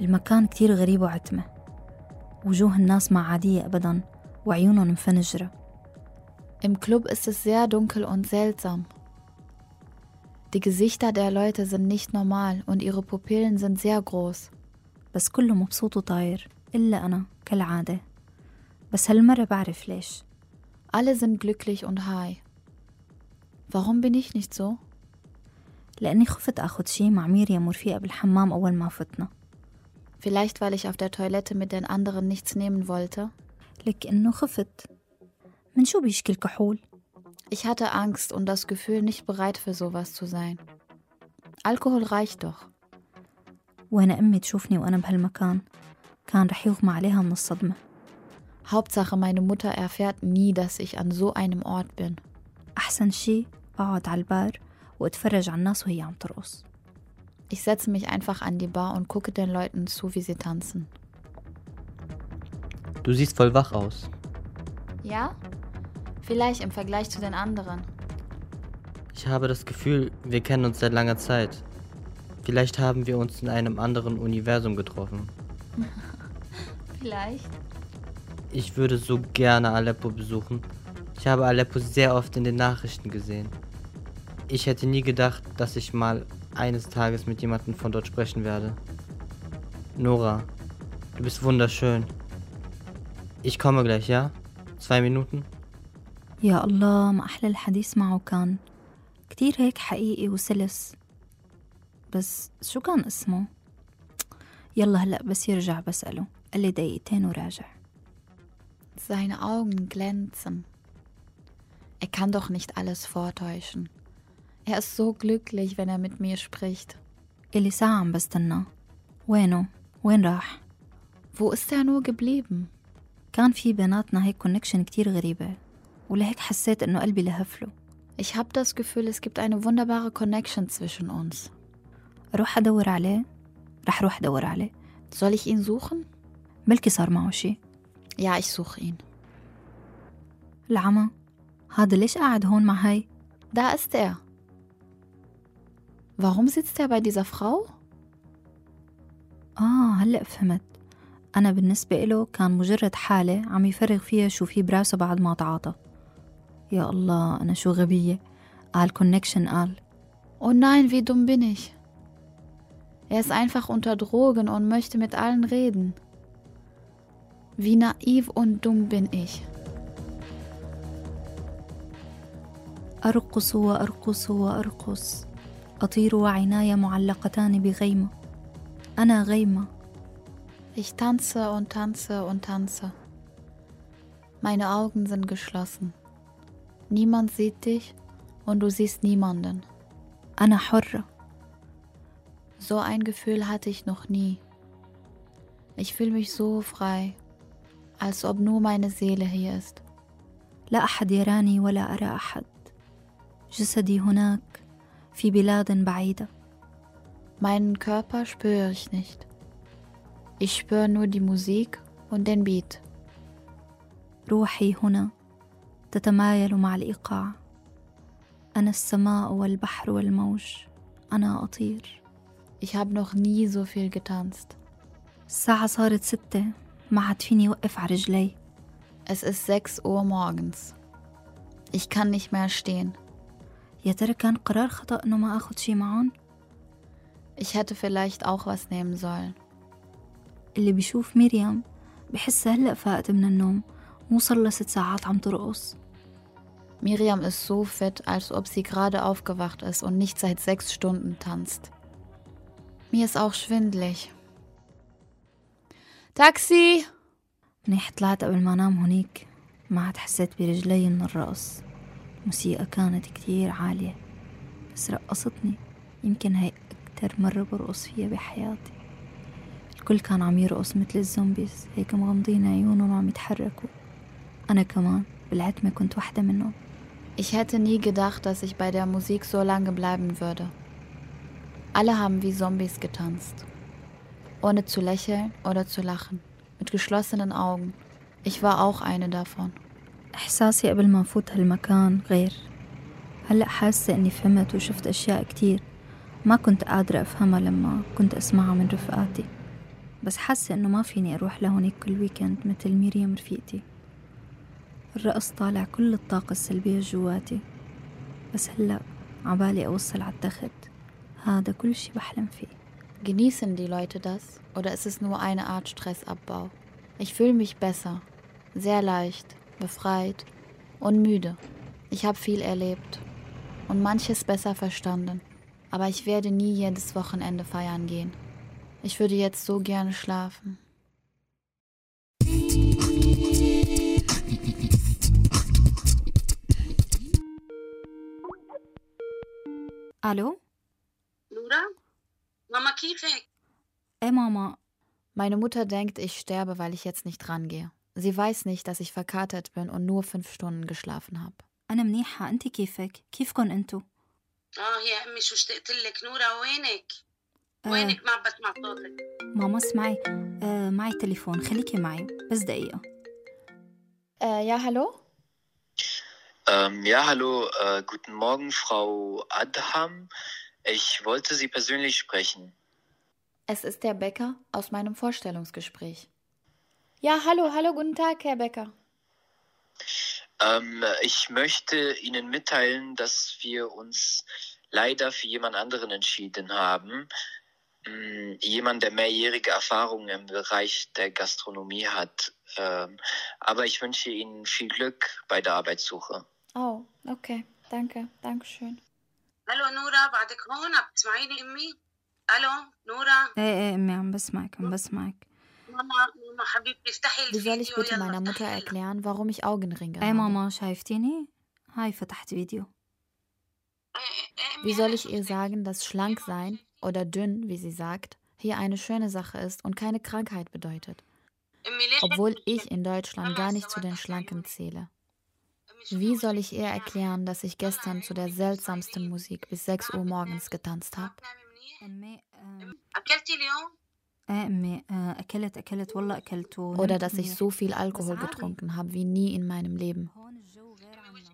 المكان كتير غريب وعتمة وجوه الناس ما عادية أبدا وعيونهم مفنجرة Im Club ist es sehr dunkel und seltsam. Die Gesichter der Leute sind nicht normal und ihre Pupillen sind sehr groß. بس كله مبسوط وطاير إلا أنا كالعادة بس هالمرة بعرف ليش Alle sind glücklich und high. Warum bin ich nicht so? لأني خفت أخد شي مع مريم ورفيقة بالحمام أول ما فتنا Vielleicht, weil ich auf der Toilette mit den anderen nichts nehmen wollte. لك إنه خفت من شو بيشكي الكحول؟ Ich hatte Angst und das Gefühl, nicht bereit für sowas zu sein. Alkohol reicht doch. وأنا أمي تشوفني وأنا بهالمكان كان رح يغمى عليها من الصدمة Hauptsache, meine Mutter erfährt nie, dass ich an so einem Ort bin. أحسن شي أقعد على البار وأتفرج على الناس وهي عم ترقص Ich setze mich einfach an die Bar und gucke den Leuten zu, wie sie tanzen. Du siehst voll wach aus. Ja? Vielleicht im Vergleich zu den anderen. Ich habe das Gefühl, wir kennen uns seit langer Zeit. Vielleicht haben wir uns in einem anderen Universum getroffen. Vielleicht. Ich würde so gerne Aleppo besuchen. Ich habe Aleppo sehr oft in den Nachrichten gesehen. Ich hätte nie gedacht, dass ich mal eines Tages mit jemandem von dort sprechen werde. Nora, du bist wunderschön. Ich komme gleich, ja? Zwei Minuten? يا الله ما أحلى الحديث معه كان كتير هيك حقيقي وسلس بس شو كان اسمه؟ يلا هلأ بس يرجع بسأله قال لي دقيقتين وراجع Seine Augen glänzen. Er kann doch nicht alles vortäuschen. Er ist so glücklich, wenn er mit mir spricht. إلي ساعة عم بستناه وينه؟ وين راح؟ Wo ist er nur geblieben? كان في بيناتنا هيك كونكشن كتير غريبة ولهيك حسيت إنه قلبي لهفله Ich habe das Gefühl, es gibt eine wunderbare Connection zwischen uns. أروح أدور عليه؟ رح روح أدور عليه Soll ich ihn suchen? بلكي صار معه شي Ja, ich suche ihn. العمى هذا ليش قاعد هون مع هاي؟ Da ist er. Warum sitzt er bei dieser Frau? آه هلأ فهمت أنا بالنسبة إله كان مجرد حالة عم يفرغ فيها شو في براسه بعد ما تعاطى يا الله أنا شو غبية قال كونكشن قال Oh nein, wie dumm bin ich. Er ist einfach unter Drogen und möchte mit allen reden. Wie naiv und dumm bin ich. أرقص وأرقص وأرقص أطير وعيناي معلقتان بغيمة أنا غيمة Ich tanze und tanze und tanze. Meine Augen sind geschlossen. Niemand sieht dich und du siehst niemanden. أنا حرة So ein Gefühl hatte ich noch nie. Ich fühle mich so frei, als ob nur meine Seele hier ist. لا أحد يراني ولا أرى أحد جسدي هناك في بلاد بعيدة Meinen Körper spüre ich nicht. Ich spüre nur die Musik und den Beat. روحي هنا تتمايل مع الإيقاع أنا السماء والبحر والموج أنا أطير Ich habe noch nie so viel getanzt. الساعة صارت ستة ما عاد فيني وقف على رجلي Es ist 6 Uhr morgens. Ich kann nicht mehr stehen. يا ترى كان قرار خطأ إنه ما أخد شي معهم Ich hätte vielleicht auch was nehmen sollen. اللي بيشوف مريم بحس هلأ فاقت من النوم مو صار لها ست ساعات عم ترقص Miriam ist so fit, als ob sie gerade aufgewacht ist und nicht seit sechs Stunden tanzt. Mir ist auch schwindlig. Taxi! منيح طلعت قبل ما انام هنيك ما عاد حسيت برجلي من الرقص الموسيقى كانت كتير عالية بس رقصتني يمكن هاي أكتر مرة برقص فيها بحياتي الكل كان عم يرقص مثل الزومبيز هيك مغمضين عيونهم وعم يتحركوا أنا كمان بالعتمة كنت واحدة منهم Ich hätte nie gedacht, dass ich bei der Musik so lange bleiben würde. Alle haben wie Zombies getanzt. Ohne zu lächeln oder zu lachen. Mit geschlossenen Augen. Ich war auch eine davon. إحساسي قبل ما نفوت هالمكان غير هلأ حاسة إني فهمت وشفت أشياء كتير ما كنت قادرة أفهمها لما كنت أسمعها من رفقاتي بس حاسة إنه ما فيني أروح لهونيك كل ويكند مثل مريم رفيقتي الرقص طالع كل الطاقة السلبية جواتي بس هلأ عبالي أوصل على التخت هذا كل شي بحلم فيه Genießen die Leute das oder ist es nur eine Art Stressabbau? Ich fühle mich besser, sehr leicht, befreit und müde. Ich habe viel erlebt und manches besser verstanden, aber ich werde nie jedes Wochenende feiern gehen. Ich würde jetzt so gerne schlafen. الو نورا ماما كيفك؟ ايه ماما Meine Mutter denkt, ich sterbe, weil ich jetzt nicht rangehe. Sie weiß nicht, dass ich verkatert bin und nur fünf Stunden geschlafen habe. انا منيحة انت كيفك كيفكن انتو اه يا امي شو اشتقت لك نورا وينك؟ آه وينك ما بسمع صوتك؟ ماما اسمعي آه معي تليفون خليكي معي بس دقيقة Äh, ja, hallo? ähm, ja, hallo, äh, guten Morgen, Frau Adham. Ich wollte Sie persönlich sprechen. Es ist der Bäcker aus meinem Vorstellungsgespräch. Ja, hallo, hallo, guten Tag, Herr Bäcker. Ähm, ich möchte Ihnen mitteilen, dass wir uns leider für jemand anderen entschieden haben. Mm, Jemand, der mehrjährige Erfahrung im Bereich der Gastronomie hat. Ähm, aber ich wünsche Ihnen viel Glück bei der Arbeitssuche. Oh, okay, danke, danke schön. الو نورا بعدك هون عم تسمعيني امي؟ الو نورا ايه ايه امي عم بسمعك عم بسمعك ماما ماما حبيبتي افتحي Wie soll ich الفيديو bitte يلا meiner Mutter افتحي erklären, warum ich Augenringe ايه habe? ماما شايفتيني هاي فتحت فيديو Wie soll ich ihr sagen, dass schlank sein oder dünn, wie sie sagt, hier eine schöne Sache ist und keine Krankheit bedeutet? Obwohl ich in Deutschland gar nicht zu den Schlanken zähle. Wie soll ich ihr erklären, dass ich gestern zu der seltsamsten Musik bis 6 Uhr morgens getanzt habe? Oder dass ich so viel Alkohol getrunken habe wie nie in meinem Leben.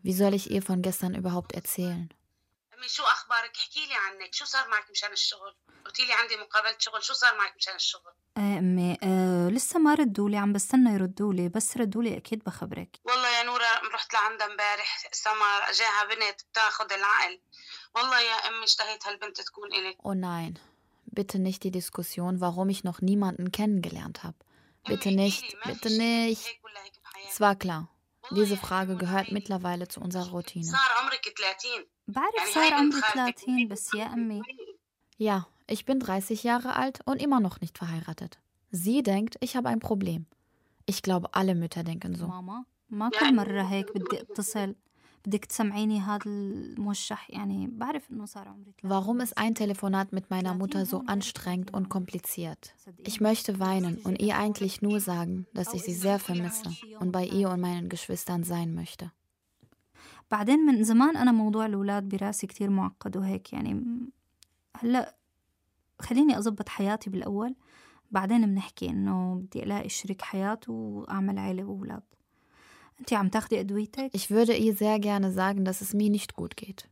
Wie soll ich ihr von gestern überhaupt erzählen? امي شو أخبارك؟ احكي لي عنك، شو صار معك مشان الشغل؟ قلتي لي عندي مقابلة شغل، شو صار معك مشان الشغل؟ إيه أمي آه لسه ما ردوا لي عم بستنى يردوا لي بس ردوا لي أكيد بخبرك والله يا نورا رحت لعندها امبارح سمر جاها بنت بتاخد العقل والله يا أمي اشتهيت هالبنت تكون الك Oh nein, bitte nicht die Diskussion, warum ich noch niemanden kennengelernt habe. Bitte nicht, bitte nicht. Es war klar. Diese Frage gehört mittlerweile zu unserer Routine. صار عمرك 30 بعرف يعني صار هاي عمري بنت خالتك 30 بس يا امي Ja, ich bin 30 Jahre alt und immer noch nicht verheiratet. Sie denkt, ich habe ein Problem. Ich glaube, alle Mütter denken so. ماما ما كل مرة هيك بدي اتصل بدك تسمعيني هذا الموشح يعني بعرف انه صار عمري 30 Warum ist ein Telefonat mit meiner Mutter so anstrengend und kompliziert? Ich möchte weinen und ihr eigentlich nur sagen, dass ich sie sehr vermisse und bei ihr und meinen Geschwistern sein möchte. بعدين من زمان انا موضوع الاولاد براسي كتير معقد وهيك يعني م- هلا خليني اضبط حياتي بالاول بعدين بنحكي انه بدي الاقي شريك حياة واعمل عيلة واولاد انتي عم تاخدي ادويتك Ich würde ihr sehr gerne sagen, dass es mir nicht gut geht.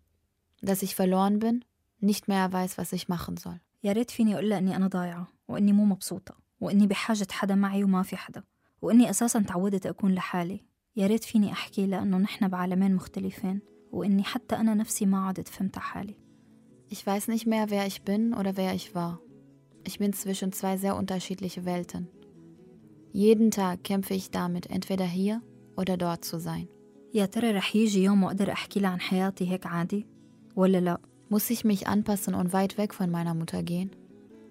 Dass ich verloren bin, nicht mehr weiß, was ich machen soll. يا ريت فيني اقول لها اني انا ضايعة واني مو مبسوطة واني بحاجة حدا معي وما في حدا واني اساسا تعودت اكون لحالي يا ريت فيني احكي لها انه نحن بعالمين مختلفين واني حتى انا نفسي ما عدت فهمت حالي Ich weiß nicht mehr, wer ich bin oder wer ich war. Ich bin zwischen zwei sehr unterschiedliche Welten. Jeden Tag kämpfe ich damit, entweder hier oder dort zu sein. يا ترى رح يجي يوم واقدر احكي لها عن حياتي هيك عادي ولا لا Muss ich mich anpassen und weit weg von meiner Mutter gehen?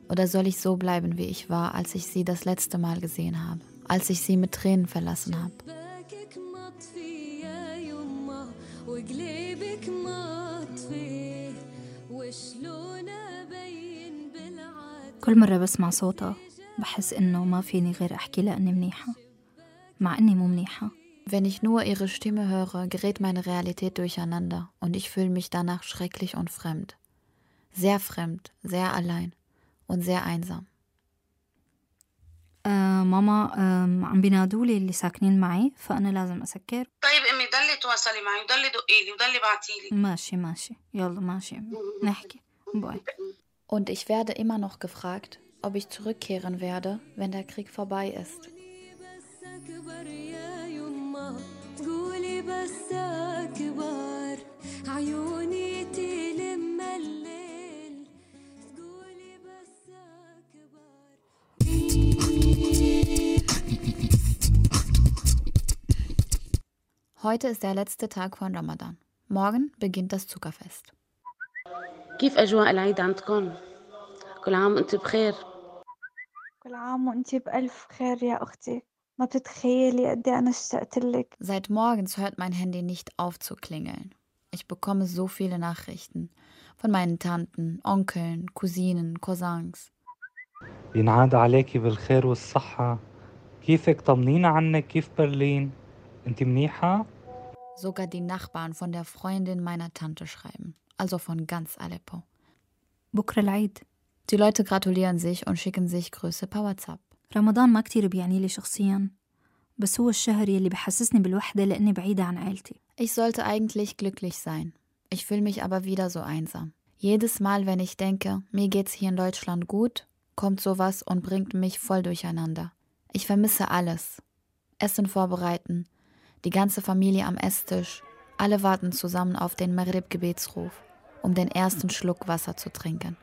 Oder soll ich so bleiben, wie ich war, als ich sie das letzte Mal gesehen habe? Als ich sie mit Tränen verlassen habe? باكك مطفي يا يما وقلبك مطفي وشلون ابين بالعاد كل مرة بسمع صوتها بحس إنه ما فيني غير أحكي لها إني منيحة مع إني مو منيحة Wenn ich nur ihre Stimme höre, gerät meine Realität durcheinander und ich fühle mich danach schrecklich und fremd. Sehr fremd, sehr allein und sehr einsam. آه ماما آه عم بينادولي اللي ساكنين معي فأنا لازم أسكر طيب امي ضلي تواصلي معي وضلي دقي لي وضلي بعتي لي ماشي ماشي يلا ماشي نحكي باي Und ich werde immer noch gefragt, ob ich zurückkehren werde, wenn der Krieg vorbei ist. قولي بس اكبر عيوني تلم الليل قولي بس اكبر Heute ist der letzte Tag von Ramadan. Morgen beginnt das Zuckerfest. كيف اجواء العيد عندكم؟ كل عام وانت بخير كل عام وانتي بألف خير يا أختي ما بتتخيلي قد إيه أنا اشتقت لك Seit morgens hört mein Handy nicht auf zu klingeln. Ich bekomme so viele Nachrichten. von meinen Tanten, Onkeln, Cousinen, Cousins. ينعاد عليكي بالخير والصحة كيفك طمنينا عنك كيف برلين انت منيحة؟ Sogar die Nachbarn von der Freundin meiner Tante schreiben, also von ganz Aleppo. بكرة العيد Die Leute gratulieren sich und schicken sich Grüße per WhatsApp. رمضان ما كتير بيعني لي شخصيا بس هو الشهر يلي بحسسني بالوحدة لأني بعيدة عن عيلتي Ich sollte eigentlich glücklich sein. Ich fühle mich aber wieder so einsam. Jedes Mal, wenn ich denke, mir geht's hier in Deutschland gut, kommt sowas und bringt mich voll durcheinander. Ich vermisse alles. Essen vorbereiten, die ganze Familie am Esstisch, alle warten zusammen auf den Maghrib-Gebetsruf, um den ersten Schluck Wasser zu trinken.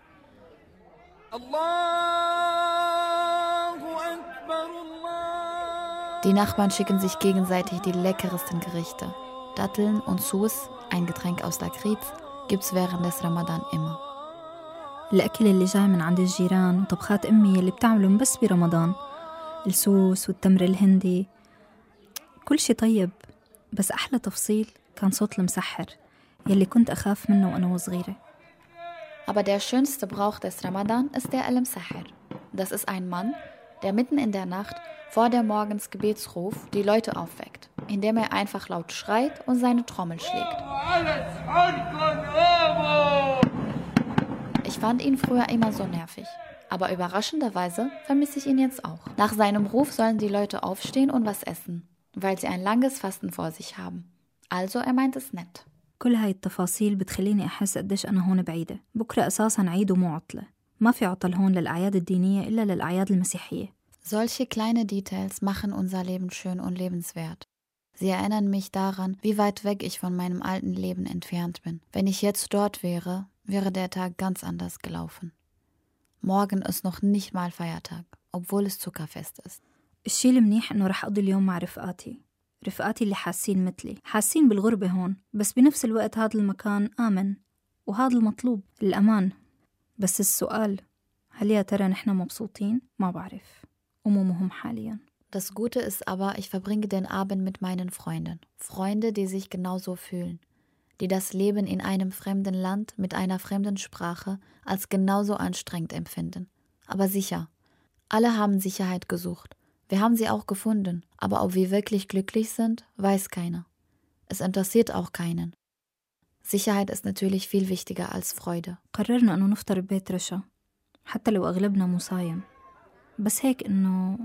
Die Nachbarn schicken sich gegenseitig die leckeresten Gerichte. Datteln und Sus, ein Getränk aus Lakritz, gibt's während des Ramadan immer. الأكل اللي جاي من عند الجيران وطبخات أمي اللي بتعملهم بس برمضان السوس والتمر الهندي كل شي طيب بس أحلى تفصيل كان صوت المسحر يلي كنت أخاف منه وأنا وصغيرة Aber der schönste Brauch des Ramadan ist der Al-Sahir. Das ist ein Mann, der mitten in der Nacht vor der Morgens Gebetsruf die Leute aufweckt, indem er einfach laut schreit und seine Trommel schlägt. Ich fand ihn früher immer so nervig. Aber überraschenderweise vermisse ich ihn jetzt auch. Nach seinem Ruf sollen die Leute aufstehen und was essen, weil sie ein langes Fasten vor sich haben. Also er meint es nett. كل هاي التفاصيل بتخليني أحس قديش أنا هون بعيدة بكرة أساسا عيد ومو عطلة ما في عطل هون للأعياد الدينية إلا للأعياد المسيحية Solche kleine Details machen unser Leben schön und lebenswert. Sie erinnern mich daran, wie weit weg ich von meinem alten Leben entfernt bin. Wenn ich jetzt dort wäre, wäre der Tag ganz anders gelaufen. Morgen ist noch nicht mal Feiertag, obwohl es Zuckerfest ist. الشي المنيح إنه رح أقضي اليوم مع رفقاتي رفقاتي اللي حاسين مثلي حاسين بالغربة هون بس بنفس الوقت هذا المكان آمن وهذا المطلوب الأمان بس السؤال هل يا ترى نحن مبسوطين؟ ما بعرف ومو مهم حاليا Das Gute ist aber, ich verbringe den Abend mit meinen Freunden. Freunde, die sich genauso fühlen. Die das Leben in einem fremden Land mit einer fremden Sprache als genauso anstrengend empfinden. Aber sicher. Alle haben Sicherheit gesucht. Wir haben sie auch gefunden. Aber ob wir wirklich glücklich sind, weiß keiner. Es interessiert auch keinen. Sicherheit ist natürlich viel wichtiger als Freude. قررنا إنه نفطر ببيت رشا حتى لو أغلبنا مو صايم بس هيك إنه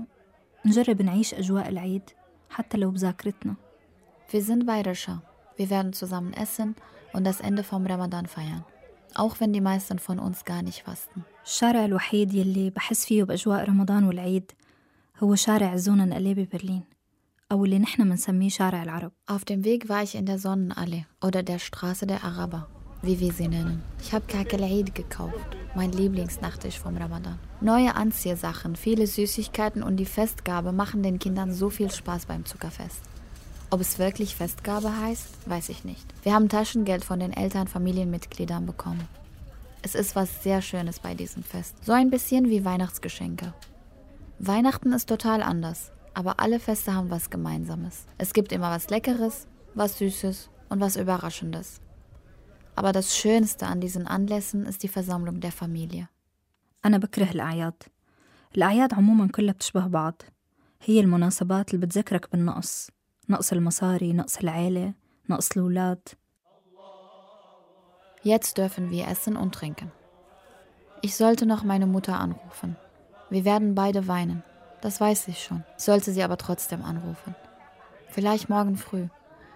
نجرب نعيش أجواء العيد حتى لو بذاكرتنا Wir sind bei Risha. Wir werden zusammen essen und das Ende vom Ramadan feiern. Auch wenn die meisten von uns gar nicht fasten. الشارع الوحيد يلي بحس فيه بأجواء رمضان والعيد هو شارع زونن ألي ببرلين أو اللي نحن منسميه شارع العرب Auf dem Weg war ich in der Sonnenallee oder der Straße der Araber, wie wir sie nennen. Ich habe Kakelaid gekauft, mein Lieblingsnachtisch vom Ramadan. Neue Anziehsachen, viele Süßigkeiten und die Festgabe machen den Kindern so viel Spaß beim Zuckerfest. Ob es wirklich Festgabe heißt, weiß ich nicht. Wir haben Taschengeld von den Eltern Familienmitgliedern bekommen. Es ist was sehr Schönes bei diesem Fest. So ein bisschen wie Weihnachtsgeschenke. Weihnachten ist total anders, aber alle Feste haben was Gemeinsames. Es gibt immer was Leckeres, was Süßes und was Überraschendes. Aber das Schönste an diesen Anlässen ist die Versammlung der Familie. أنا بكره الأعياد الأعياد عموما كلها بتشبه بعض هي المناسبات اللي بتذكرك بالنقص نقص المصاري نقص العيلة نقص الأولاد Jetzt dürfen wir essen und trinken. Ich sollte noch meine Mutter anrufen. Wir werden beide weinen. Das weiß ich schon. Ich sollte sie aber trotzdem anrufen. Vielleicht morgen früh.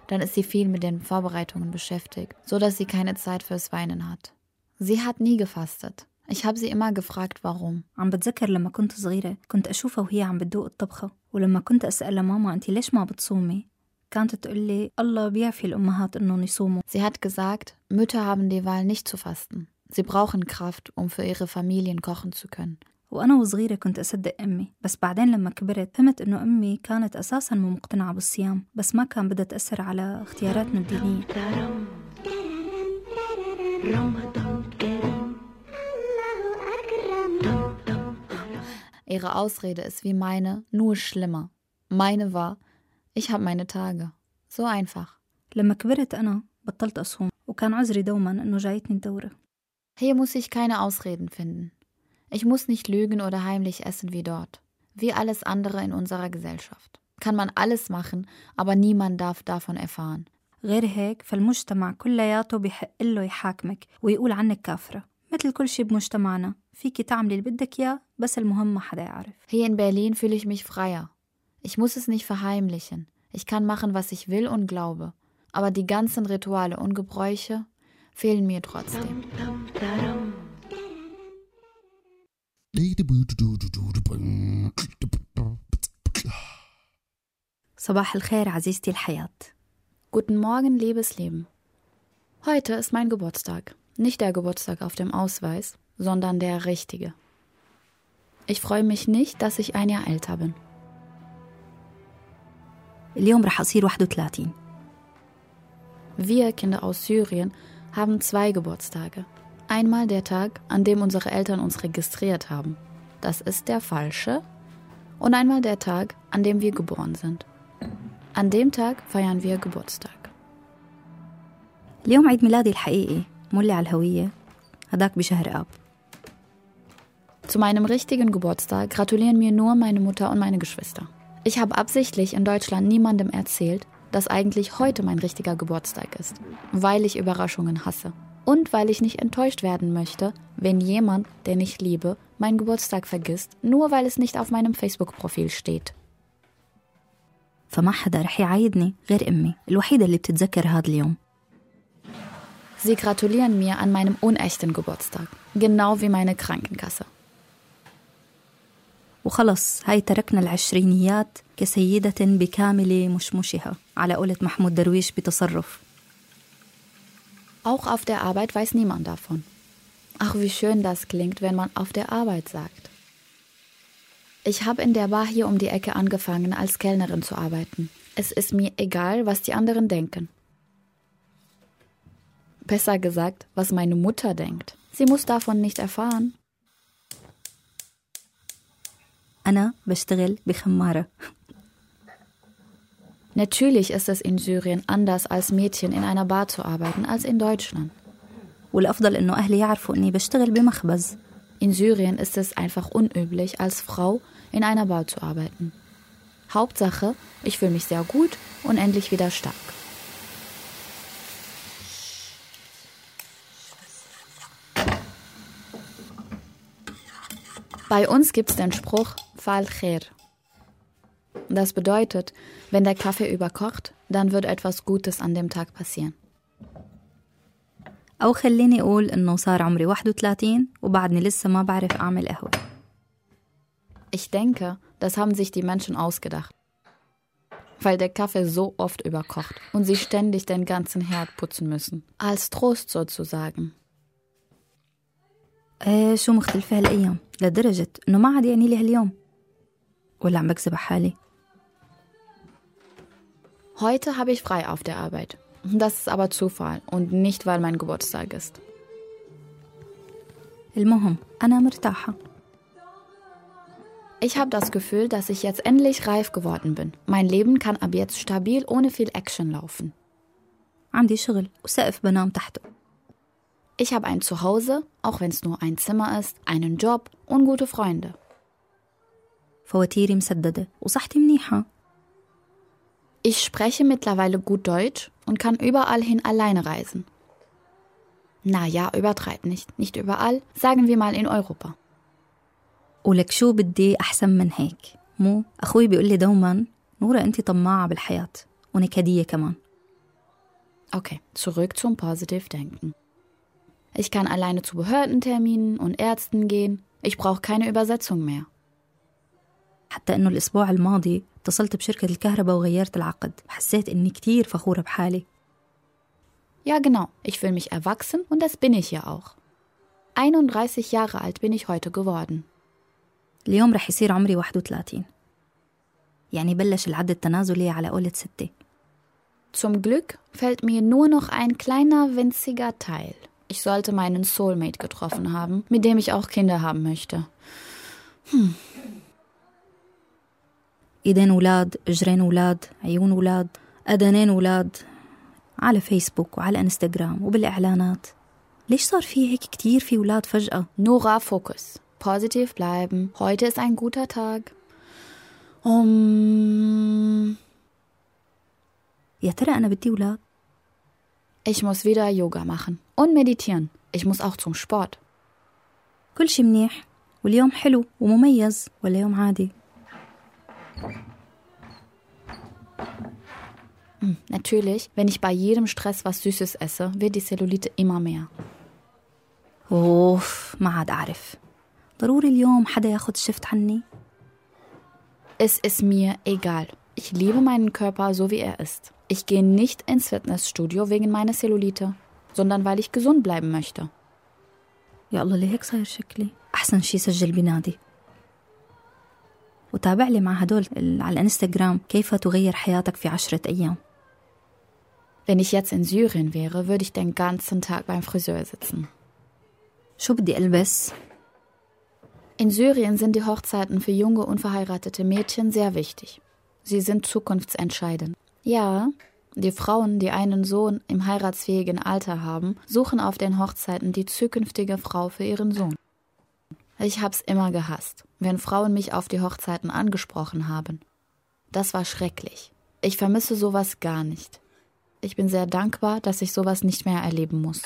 Dann ist sie viel mit den Vorbereitungen beschäftigt, so dass sie keine Zeit fürs Weinen hat. Sie hat nie gefastet. Ich habe sie immer gefragt, warum. عم بتذكر لما كنت صغيرة كنت أشوفها وهي عم بتدوق الطبخة ولما كنت أسألها ماما أنت ليش ما بتصومي كانت تقول لي الله بيعفي الأمهات إنهم يصوموا Sie hat gesagt, Mütter haben die Wahl nicht zu fasten. Sie brauchen Kraft, um für ihre Familien kochen zu können. وأنا وصغيرة كنت أصدق أمي بس بعدين لما كبرت فهمت إنه أمي كانت أساسا مو مقتنعة بالصيام بس ما كان بدها تأثر على اختياراتنا الدينية Ihre Ausrede ist wie meine, nur schlimmer. Meine war, ich habe meine Tage. So einfach. لما كبرت أنا بطلت أصوم وكان عذري دوما إنه جايتني الدورة Hier muss ich keine Ausreden finden. Ich muss nicht lügen oder heimlich essen wie dort. Wie alles andere in unserer Gesellschaft. Kann man alles machen, aber niemand darf davon erfahren. غير هيك فالمجتمع كلياته بحق له يحاكمك ويقول عنك كافرة مثل كل شي بمجتمعنا فيكي تعملي اللي بدك إياه بس المهم ما حدا يعرف Hier in Berlin fühle ich mich freier. Ich muss es nicht verheimlichen. Ich kann machen, was ich will und glaube. Aber die ganzen Rituale und Gebräuche fehlen mir trotzdem. صباح الخير عزيزتي الحياة Guten Morgen, liebes Leben. Heute ist mein Geburtstag. Nicht der Geburtstag auf dem Ausweis, sondern der richtige. Ich freue mich nicht, dass ich ein Jahr älter bin. اليوم رح أصير 31 Wir Kinder aus Syrien haben zwei Geburtstage. Einmal der Tag, an dem unsere Eltern uns registriert haben. Das ist der falsche. Und einmal der Tag, an dem wir geboren sind. An dem Tag feiern wir Geburtstag. اليوم عيد ميلادي الحقيقي مو اللي على الهوية هداك بشهر آب Zu meinem richtigen Geburtstag gratulieren mir nur meine Mutter und meine Geschwister. Ich habe absichtlich in Deutschland niemandem erzählt, dass eigentlich heute mein richtiger Geburtstag ist, weil ich Überraschungen hasse. Und weil ich nicht enttäuscht werden möchte, wenn jemand, den ich liebe, meinen Geburtstag vergisst, nur weil es nicht auf meinem Facebook-Profil steht. فما حدا رح يعايدني غير أمي الوحيدة اللي بتتذكر هذا اليوم Sie gratulieren mir an meinem unechten Geburtstag, genau wie meine Krankenkasse. وخلص هاي تركنا العشرينيات كسيدة بكامل مشمشها على قولة محمود درويش بتصرف Auch auf der Arbeit weiß niemand davon. Ach, wie schön das klingt, wenn man auf der Arbeit sagt. Ich habe in der Bar hier um die Ecke angefangen, als Kellnerin zu arbeiten. Es ist mir egal, was die anderen denken. Besser gesagt, was meine Mutter denkt. Sie muss davon nicht erfahren. أنا بشتغل بخمارة Natürlich ist es in Syrien anders, als Mädchen in einer Bar zu arbeiten, als in Deutschland. In Syrien ist es einfach unüblich, als Frau in einer Bar zu arbeiten. Hauptsache, ich fühle mich sehr gut und endlich wieder stark. Bei uns gibt es den Spruch Fal Kher. Das bedeutet, wenn der Kaffee überkocht, dann wird etwas Gutes an dem Tag passieren. أو خليني أقول إنه صار عمري 31 وبعدني لسه ما بعرف أعمل قهوة Ich denke, das haben sich die Menschen ausgedacht. Weil der Kaffee so oft überkocht und sie ständig den ganzen Herd putzen müssen. Als Trost sozusagen. إيه شو مختلفة هالأيام لدرجة إنه ما عاد يعني لي هاليوم ولا عم بكذب على حالي Heute habe ich frei auf der Arbeit. Das ist aber Zufall und nicht, weil mein Geburtstag ist. المهم أنا مرتاحة Ich habe das Gefühl, dass ich jetzt endlich reif geworden bin. Mein Leben kann ab jetzt stabil ohne viel Action laufen. عندي شغل وسقف بنام تحته Ich habe ein Zuhause, auch wenn es nur ein Zimmer ist, einen Job und gute Freunde. فواتيري مسددة وصحتي منيحة Ich spreche mittlerweile gut Deutsch und kann überall hin alleine reisen. Na ja, übertreib nicht. Nicht überall, sagen wir mal in Europa. ولك شو بدي أحسن من هيك مو أخوي بيقول لي دوما نورة أنت طماعة بالحياة ونكدية كمان Okay, zurück zum Positive Denken. Ich kann alleine zu Behördenterminen und Ärzten gehen. Ich brauche keine Übersetzung mehr. حتى إنه الأسبوع الماضي اتصلت بشركة الكهرباء وغيرت العقد وحسيت إني كتير فخورة بحالي Ja, genau. Ich fühle mich erwachsen und das bin ich ja auch. 31 Jahre alt bin ich heute geworden. اليوم رح يصير عمري 31 يعني بلش العد التنازلي على قولة ستة Zum Glück fällt mir nur noch ein kleiner winziger Teil. Ich sollte meinen Soulmate getroffen haben, mit dem ich auch Kinder haben möchte. إيدين ولاد إجرين ولاد عيون ولاد أدنين ولاد على فيسبوك وعلى انستغرام وبالإعلانات ليش صار في هيك كتير في ولاد فجأة؟ Nora, Fokus. Positiv bleiben. Heute ist ein guter Tag. Um, يا ترى أنا بدي ولاد؟ ich muss wieder Yoga machen. Und meditieren. Ich muss auch zum Sport. كل شي منيح واليوم حلو ومميز ولا يوم عادي Hm, natürlich, wenn ich bei jedem Stress was Süßes esse, wird die Cellulite immer mehr. أوف ما عاد أعرف ضروري اليوم حدا ياخد شفت عني Es ist mir egal. Ich liebe meinen Körper so wie er ist. Ich gehe nicht ins Fitnessstudio wegen meiner Cellulite, sondern weil ich gesund bleiben möchte. يا الله ليه هيك صاير شكلي أحسن شي سجل بنادي وتابع لي مع هدول ال- على الانستغرام كيف تغير حياتك في عشرة أيام Wenn ich jetzt in Syrien wäre, würde ich den ganzen Tag beim Friseur sitzen. شو بدي ألبس؟ In Syrien sind die Hochzeiten für junge unverheiratete Mädchen sehr wichtig. Sie sind zukunftsentscheidend. Ja, die Frauen, die einen Sohn im heiratsfähigen Alter haben, suchen auf den Hochzeiten die zukünftige Frau für ihren Sohn. Ich hab's immer gehasst, wenn Frauen mich auf die Hochzeiten angesprochen haben. Das war schrecklich. Ich vermisse sowas gar nicht. Ich bin sehr dankbar, dass ich sowas nicht mehr erleben muss.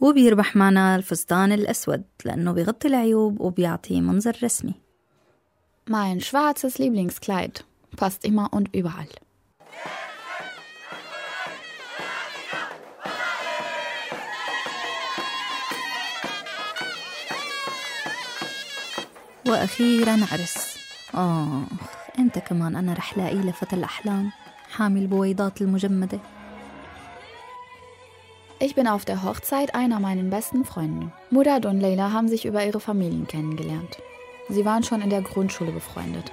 وبيربح معنا الفستان الأسود لأنه بيغطي العيوب وبيعطي منظر رسمي Mein schwarzes Lieblingskleid passt immer und überall. وأخيرا عرس آه إمتى كمان أنا رح لاقي لفتى الأحلام حامي البويضات المجمدة Ich bin auf der Hochzeit einer meiner besten Freunde. Murad und Leila haben sich über ihre Familien kennengelernt. Sie waren schon in der Grundschule befreundet.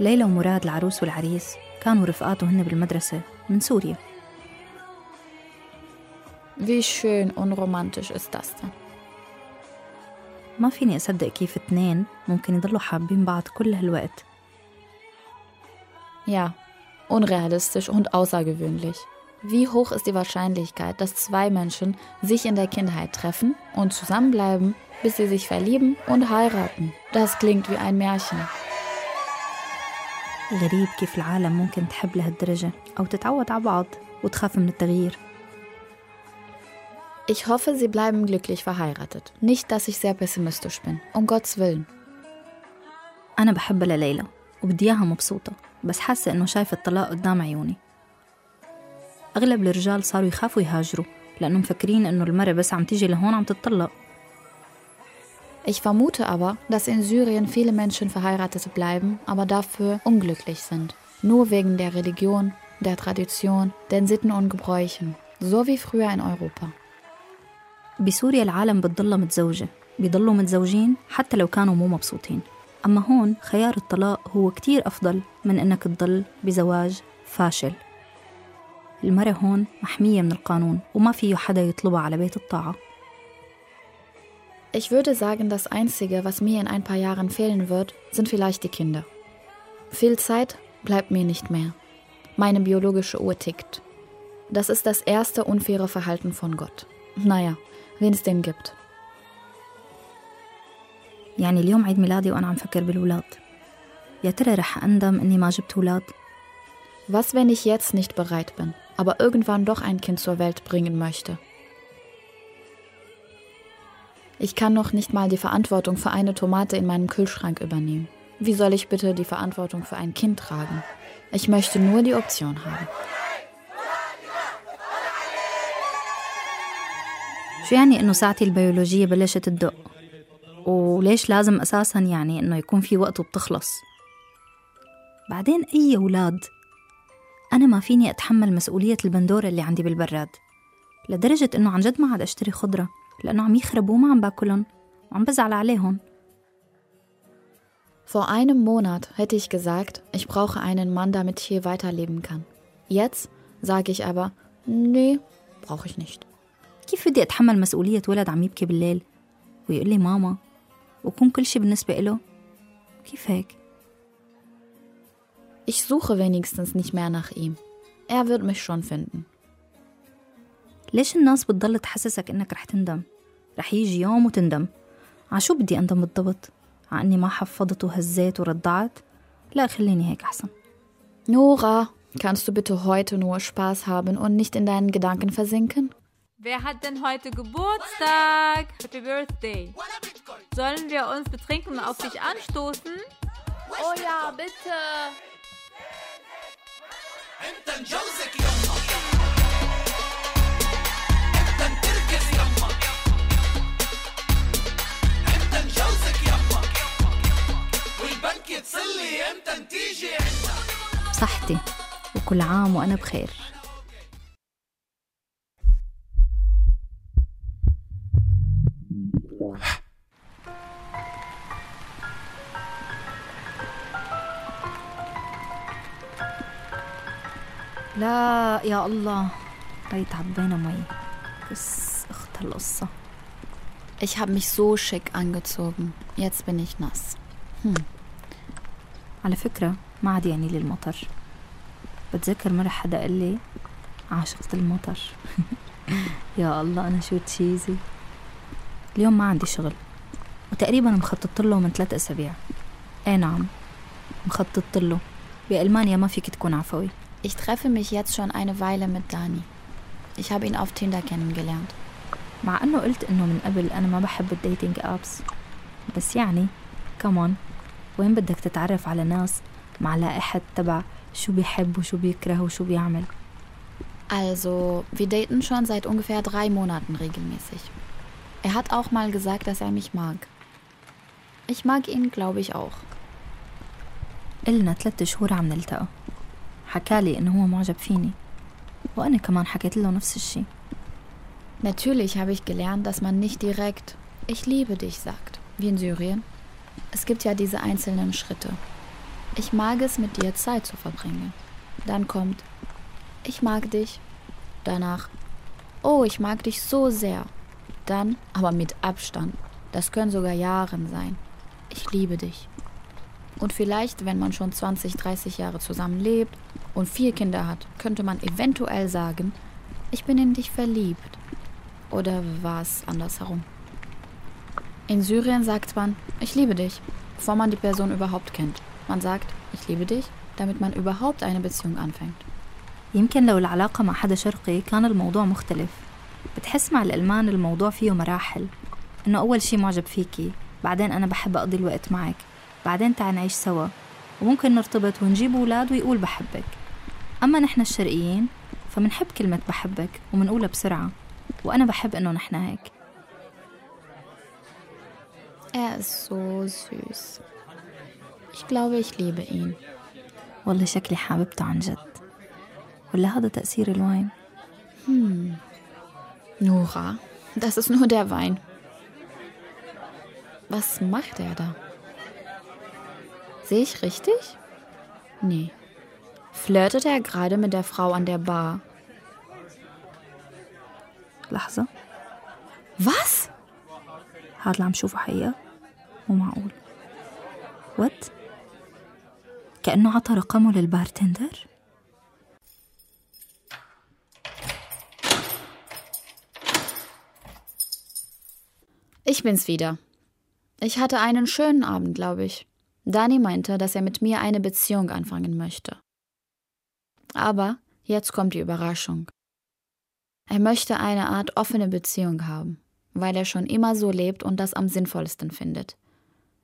ليلى ومراد العروس والعريس كانوا رفقاته هن بالمدرسة من سوريا Wie schön und romantisch ist das denn? ما فيني أصدق كيف اتنين ممكن يضلوا حابين بعض كل هالوقت Ja, unrealistisch und außergewöhnlich. Wie hoch ist die Wahrscheinlichkeit, dass zwei Menschen sich in der Kindheit treffen und zusammenbleiben, bis sie sich verlieben und heiraten? Das klingt wie ein Märchen. غريب كيف العالم ممكن تحب لهالدرجة أو تتعود على بعض وتخاف من التغيير Ich hoffe, sie bleiben glücklich verheiratet. Nicht, dass ich sehr pessimistisch bin. Um Gottes Willen. أنا بحبها لليلى وبدي إياها مبسوطة بس حاسة إنه شايفة الطلاق قدام عيوني أغلب الرجال صاروا يخافوا يهاجروا لأنه مفكرين إنه المرة بس عم تيجي لهون عم تتطلق Ich vermute aber, dass in Syrien viele Menschen Verheiratete bleiben, aber dafür unglücklich sind. Nur wegen der Religion, der Tradition, den Sitten und Gebräuchen. So wie früher in Europa. بسوريا العالم بتضلها متزوجة بيضلوا متزوجين حتى لو كانوا مو مبسوطين أما هون خيار الطلاق هو كتير أفضل من إنك تضل بزواج فاشل المرة هون محمية من القانون وما فيه حدا يطلبها على بيت الطاعة Ich würde sagen, das Einzige, was mir in ein paar Jahren fehlen wird, sind vielleicht die Kinder. Viel Zeit bleibt mir nicht mehr. Meine biologische Uhr tickt. Das ist das erste unfaire Verhalten von Gott. Naja, wen es den gibt. يعني اليوم عيد ميلادي وأنا عم فكر بالولاد يا ترى رح أندم إني ما جبت ولاد Was, wenn ich jetzt nicht bereit bin, aber irgendwann doch ein Kind zur Welt bringen möchte? Ich kann noch nicht mal die Verantwortung für eine Tomate in meinem Kühlschrank übernehmen. Wie soll ich bitte die Verantwortung für ein Kind tragen? Ich möchte nur die Option haben. شو يعني إنه ساعتي البيولوجية بلشت تدق وليش لازم أساسا يعني إنه يكون في وقت وبتخلص بعدين أي أولاد أنا ما فيني أتحمل مسؤولية البندورة اللي عندي بالبراد لدرجة إنه عن جد ما عاد أشتري خضرة لأنه عم يخربوا وما عم باكلهم وعم بزعل عليهم Vor einem Monat hätte ich gesagt, ich brauche einen Mann, damit ich hier weiterleben kann. Jetzt sage ich aber, nee, brauche ich nicht. كيف بدي أتحمل مسؤولية ولد عم يبكي بالليل ويقول لي ماما وكون كل شي بالنسبة إله كيف هيك؟ Ich suche wenigstens nicht mehr nach ihm. Er wird mich schon finden. ليش الناس بتضل تحسسك إنك رح تندم رح يجي يوم وتندم عشو بدي أندم بالضبط ع إني ما حفظت وهزيت وردعت لا خليني هيك أحسن Nora, kannst du bitte heute nur Spaß haben und nicht in deinen Gedanken versinken? Wer hat denn heute Geburtstag? Happy Birthday. Sollen wir uns betrinken und auf dich anstoßen? Oh ja, bitte. بصحتي وكل عام وأنا بخير لا يا الله. ريت عبينا مي. بس أخت القصة. Ich habe mich so schick angezogen. Jetzt bin ich nass. Hm. على فكرة ما عاد يعني لي المطر. بتذكر مرة حدا قال لي عاشقة المطر. يا الله أنا شو تشيزي. اليوم ما عندي شغل وتقريبا مخططت له من ثلاث أسابيع ايه نعم مخططت له بألمانيا ما فيك تكون عفوي Ich treffe mich jetzt schon eine Weile mit Dani. Ich habe ihn auf Tinder kennengelernt. مع انه قلت انه من قبل انا ما بحب الديتينج ابس بس يعني كمان وين بدك تتعرف على ناس مع لائحة تبع شو بيحب وشو بيكره وشو بيعمل Also, wir daten schon seit ungefähr drei Monaten regelmäßig. Er hat auch mal gesagt, dass er mich mag. Ich mag ihn, glaube ich, auch. إلنا ثلاثة شهور عم نلتقى حكالي إنه هو معجب فيني وأنا كمان حكيت له نفس الشي Natürlich habe ich gelernt, dass man nicht direkt Ich liebe dich sagt, wie in Syrien. Es gibt ja diese einzelnen Schritte. Ich mag es, mit dir Zeit zu verbringen. Dann kommt Ich mag dich. Danach Oh, ich mag dich so sehr. Dann, aber mit Abstand. Das können sogar Jahren sein. Ich liebe dich. Und vielleicht, wenn man schon 20, 30 Jahre zusammen lebt und vier Kinder hat, könnte man eventuell sagen, ich bin in dich verliebt. Oder war es andersherum? In Syrien sagt man, ich liebe dich, bevor man die Person überhaupt kennt. Man sagt, ich liebe dich, damit man überhaupt eine Beziehung anfängt. يمكن لو العلاقة مع حدا شرقي كان الموضوع مختلف بتحس مع الألمان الموضوع فيه مراحل إنه أول شي معجب فيكي بعدين أنا بحب أقضي الوقت معك بعدين تعال نعيش سوا وممكن نرتبط ونجيب أولاد ويقول بحبك أما نحن الشرقيين فمنحب كلمة بحبك ومنقولها بسرعة وأنا بحب إنه نحن هيك Er ist so süß. Ich glaube, ich liebe ihn. والله شكلي حاببته عن جد ولا هذا تأثير الواين Hm. Nora, das ist nur der Wein. Was macht er da? Sehe ich richtig? Nee. Flirtet er gerade mit der Frau an der Bar? لحظة Was? هذا اللي عم شوفه حقيقة مو معقول وات كأنه عطى رقمه للبارتندر Ich bin's wieder. Ich hatte einen schönen Abend, glaube ich. Dani meinte, dass er mit mir eine Beziehung anfangen möchte. Aber jetzt kommt die Überraschung. Er möchte eine Art offene Beziehung haben, weil er schon immer so lebt und das am sinnvollsten findet.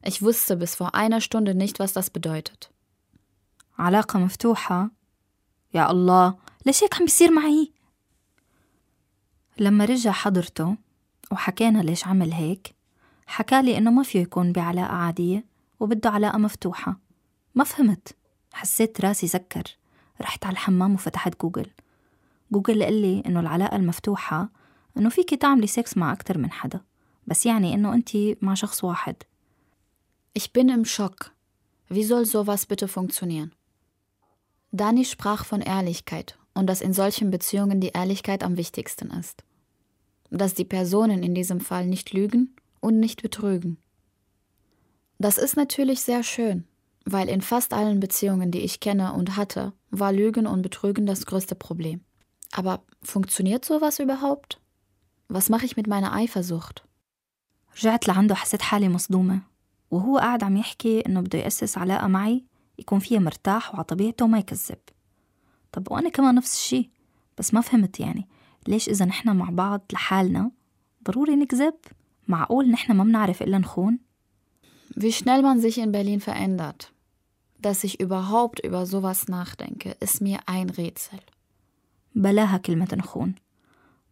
Ich wusste bis vor einer Stunde nicht, was das bedeutet. علاقة مفتوحة يا الله ليش هيك عم بيصير معي لما رجع حضرته وحكينا ليش عمل هيك حكالي إنه ما فيه يكون بعلاقة عادية وبده علاقة مفتوحة ما فهمت حسيت راسي سكر رحت على الحمام وفتحت جوجل جوجل قال لي إنه العلاقة المفتوحة إنه فيكي تعملي سكس مع أكتر من حدا بس يعني إنه أنتي مع شخص واحد Ich bin im Schock. Wie soll sowas bitte funktionieren? Dani sprach von Ehrlichkeit und dass in solchen Beziehungen die Ehrlichkeit am wichtigsten ist. Dass die Personen in diesem Fall nicht lügen und nicht betrügen. Das ist natürlich sehr schön, weil in fast allen Beziehungen, die ich kenne und hatte, war Lügen und Betrügen das größte Problem. Aber funktioniert sowas überhaupt? Was mache ich mit meiner Eifersucht? رجعت لعنده حسيت حالي مصدومة وهو قاعد عم يحكي إنه بده يأسس علاقة معي يكون فيها مرتاح وعلى طبيعته وما يكذب طب وأنا كمان نفس الشي بس ما فهمت يعني ليش إذا نحنا مع بعض لحالنا ضروري نكذب معقول نحنا ما بنعرف إلا نخون Wie schnell man sich in Berlin verändert. Dass ich überhaupt über sowas nachdenke, ist mir ein Rätsel. بلاها كلمة نخون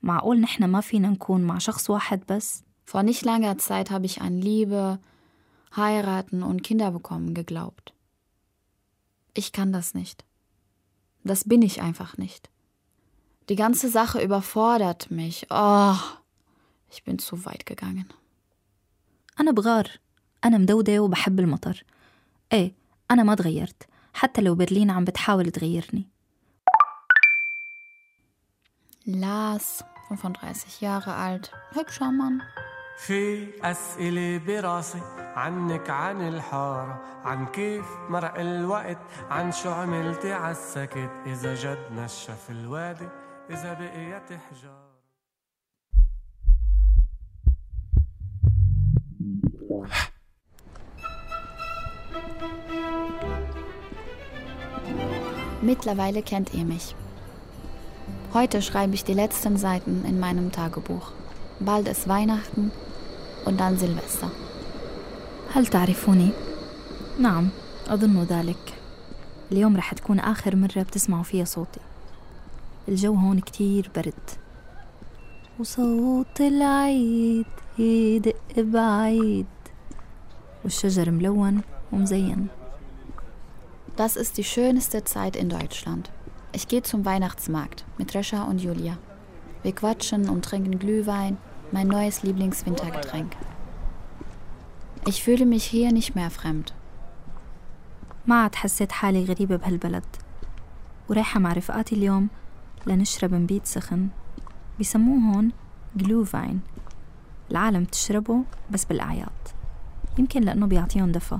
معقول نحنا ما فينا نكون مع شخص واحد بس Vor nicht langer Zeit habe ich an Liebe, heiraten und Kinder bekommen geglaubt. Ich kann das nicht. Das bin ich einfach nicht. Die ganze Sache überfordert mich. Oh, ich bin zu weit gegangen. أنا بغار أنا مدودة وبحب المطر إيه أنا ما تغيرت حتى لو برلين عم بتحاول تغيرني Lars, 35 Jahre alt, hübscher Mann. في أسئلة براسي عنك عن الحارة عن كيف مرق الوقت عن شو عملتي عالسكت إذا جد نشف الوادي إذا بقيت حجارة Mittlerweile kennt ihr mich. Heute schreibe ich die letzten Seiten in meinem Tagebuch. Bald ist Weihnachten und dann Silvester. هل تعرفوني؟ نعم أظن ذلك اليوم رح تكون آخر مرة بتسمعوا فيها صوتي الجو هون كتير برد وصوت العيد يدق بعيد والشجر ملون ومزين Das ist die schönste Zeit in Deutschland. Ich gehe zum Weihnachtsmarkt mit Rescha und Julia. Wir quatschen und trinken Glühwein, mein neues Lieblingswintergetränk. Ich fühle mich hier nicht mehr fremd. ما عاد حسيت حالي غريبة بهالبلد ورايحة مع رفقاتي اليوم لنشرب نبيت سخن بيسموه هون جلوفاين العالم بتشربه بس بالأعياد يمكن لأنه بيعطيهم دفى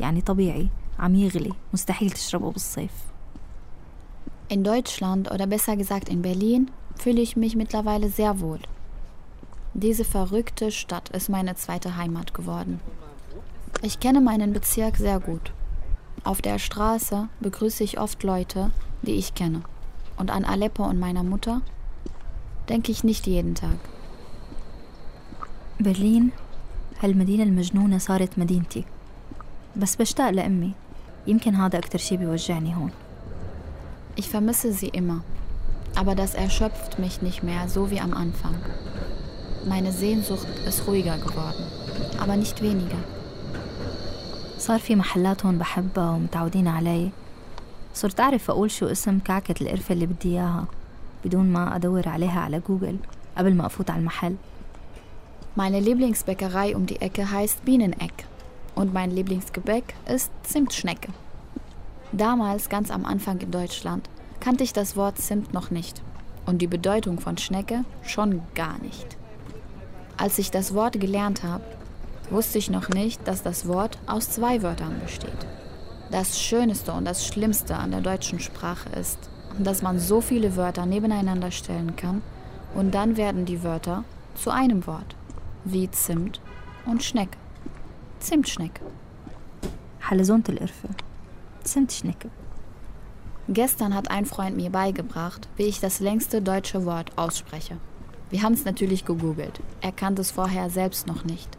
يعني طبيعي عم يغلي مستحيل تشربه بالصيف In Deutschland oder besser gesagt in Berlin fühle ich mich mittlerweile sehr wohl. Diese verrückte Stadt ist meine zweite Heimat geworden. Ich kenne meinen Bezirk sehr gut. Auf der Straße begrüße ich oft Leute, die ich kenne. Und an Aleppo und meiner Mutter denke ich nicht jeden Tag. برلين هالمدينة المجنونة صارت مدينتي بس بشتاق لأمي يمكن هذا أكتر شي بيوجعني هون Ich vermisse sie immer. Aber das erschöpft mich nicht mehr so wie am Anfang. Meine Sehnsucht ist ruhiger geworden, aber nicht weniger. صار في محلات هون بحبها ومتعودين علي صرت أعرف أقول شو اسم كعكة القرفة اللي بدي إياها بدون ما أدور عليها على جوجل قبل ما أفوت على المحل Meine Lieblingsbäckerei um die Ecke heißt Bieneneck. Und mein Lieblingsgebäck ist Zimtschnecke. Damals, ganz am Anfang in Deutschland, kannte ich das Wort Zimt noch nicht. Und die Bedeutung von Schnecke schon gar nicht. Als ich das Wort gelernt habe, wusste ich noch nicht, dass das Wort aus zwei Wörtern besteht. Das Schönste und das Schlimmste an der deutschen Sprache ist, dass man so viele Wörter nebeneinander stellen kann und dann werden die Wörter zu einem Wort, wie Zimt und Schnecke. Zimtschnecke. Halesuntelirfe. Zimtschnecke. Gestern hat ein Freund mir beigebracht, wie ich das längste deutsche Wort ausspreche. Wir haben es natürlich gegoogelt. Er kannte es vorher selbst noch nicht.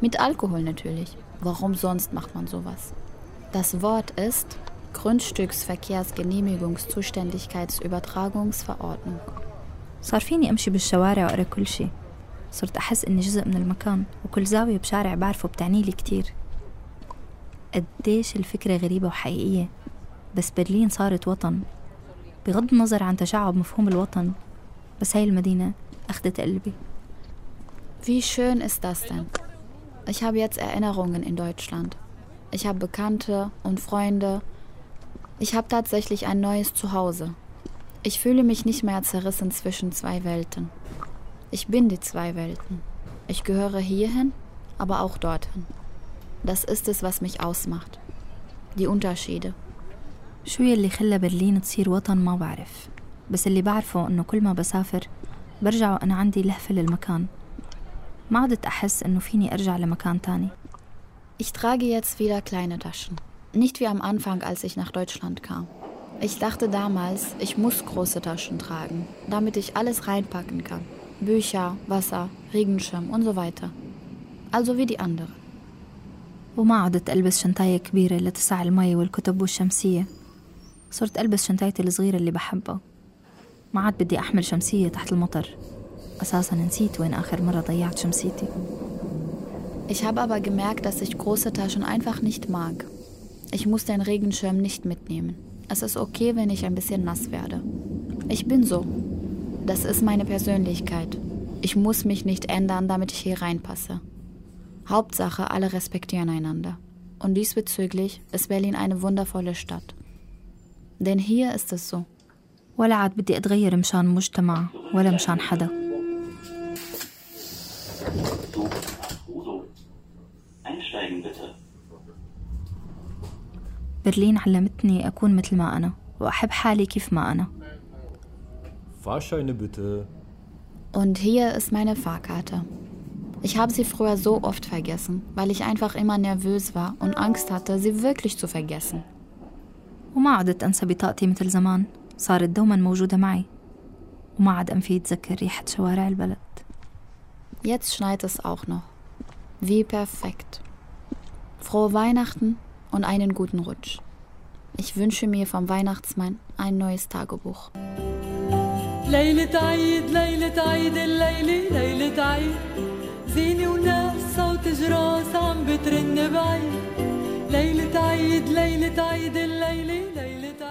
Mit Alkohol natürlich. Warum sonst macht man sowas? Das Wort ist Grundstücksverkehrsgenehmigungszuständigkeitsübertragungsverordnung. صار فيني أمشي بالشوارع وأقرأ كل شي صرت أحس إني جزء من المكان وكل زاوية بشارع بعرفه بتعني لي كتير قديش الفكرة غريبة وحقيقية بس برلين صارت وطن بغض النظر عن تشعب مفهوم الوطن بس هاي المدينة أخدت قلبي Wie schön ist das denn? Ich habe jetzt Erinnerungen in Deutschland. Ich habe Bekannte und Freunde. Ich habe tatsächlich ein neues Zuhause. Ich fühle mich nicht mehr zerrissen zwischen zwei Welten. Ich bin die zwei Welten. Ich gehöre hierhin, aber auch dorthin. Das ist es, was mich ausmacht. Die Unterschiede. شو يلي خلى برلين تصير وطن ما بعرف بس اللي بعرفه إنه كل ما بسافر برجع وأنا عندي لهفة للمكان ما عدت أحس إنه فيني أرجع لمكان تاني Ich trage jetzt wieder kleine Taschen. Nicht wie am Anfang, als ich nach Deutschland kam. Ich dachte damals, ich muss große Taschen tragen, damit ich alles reinpacken kann. Bücher, Wasser, Regenschirm und so weiter. Also wie die anderen. وما عدت ألبس شنطاية كبيرة لتسع المي والكتب والشمسية صرت ألبس شنطايتي الصغيرة اللي بحبها ما عاد بدي أحمل شمسية تحت المطر أساسا نسيت وين آخر مرة ضيعت شمسيتي Ich habe aber gemerkt, dass ich große Taschen einfach nicht mag. Ich muss den Regenschirm nicht mitnehmen. Es ist okay, wenn ich ein bisschen nass werde. Ich bin so. Das ist meine Persönlichkeit. Ich muss mich nicht ändern, damit ich hier reinpasse. Hauptsache, alle respektieren einander. Und diesbezüglich ist Berlin eine wundervolle Stadt. Denn hier ist es so. ولا عاد بدي أتغير مشان مجتمع ولا مشان حدا Einsteigen bitte. برلين علمتني أكون مثل ما أنا وأحب حالي كيف ما أنا Fahrscheine bitte. Und hier ist meine Fahrkarte. Ich habe sie früher so oft vergessen, weil ich einfach immer nervös war und Angst hatte, sie wirklich zu vergessen. وما عدت أنسى بطاقتي مثل زمان صارت دوما موجودة معي وما عاد أنفي يتذكر ريحة شوارع البلد Jetzt schneit es auch noch. Wie perfekt. Frohe Weihnachten und einen guten Rutsch. Ich wünsche mir vom Weihnachtsmann ein neues Tagebuch. ليلة عيد ليلة عيد الليلة ليلة عيد زينة وناس صوت جراس عم بترن بعيد ليلة عيد ليلة عيد الليلة ليلة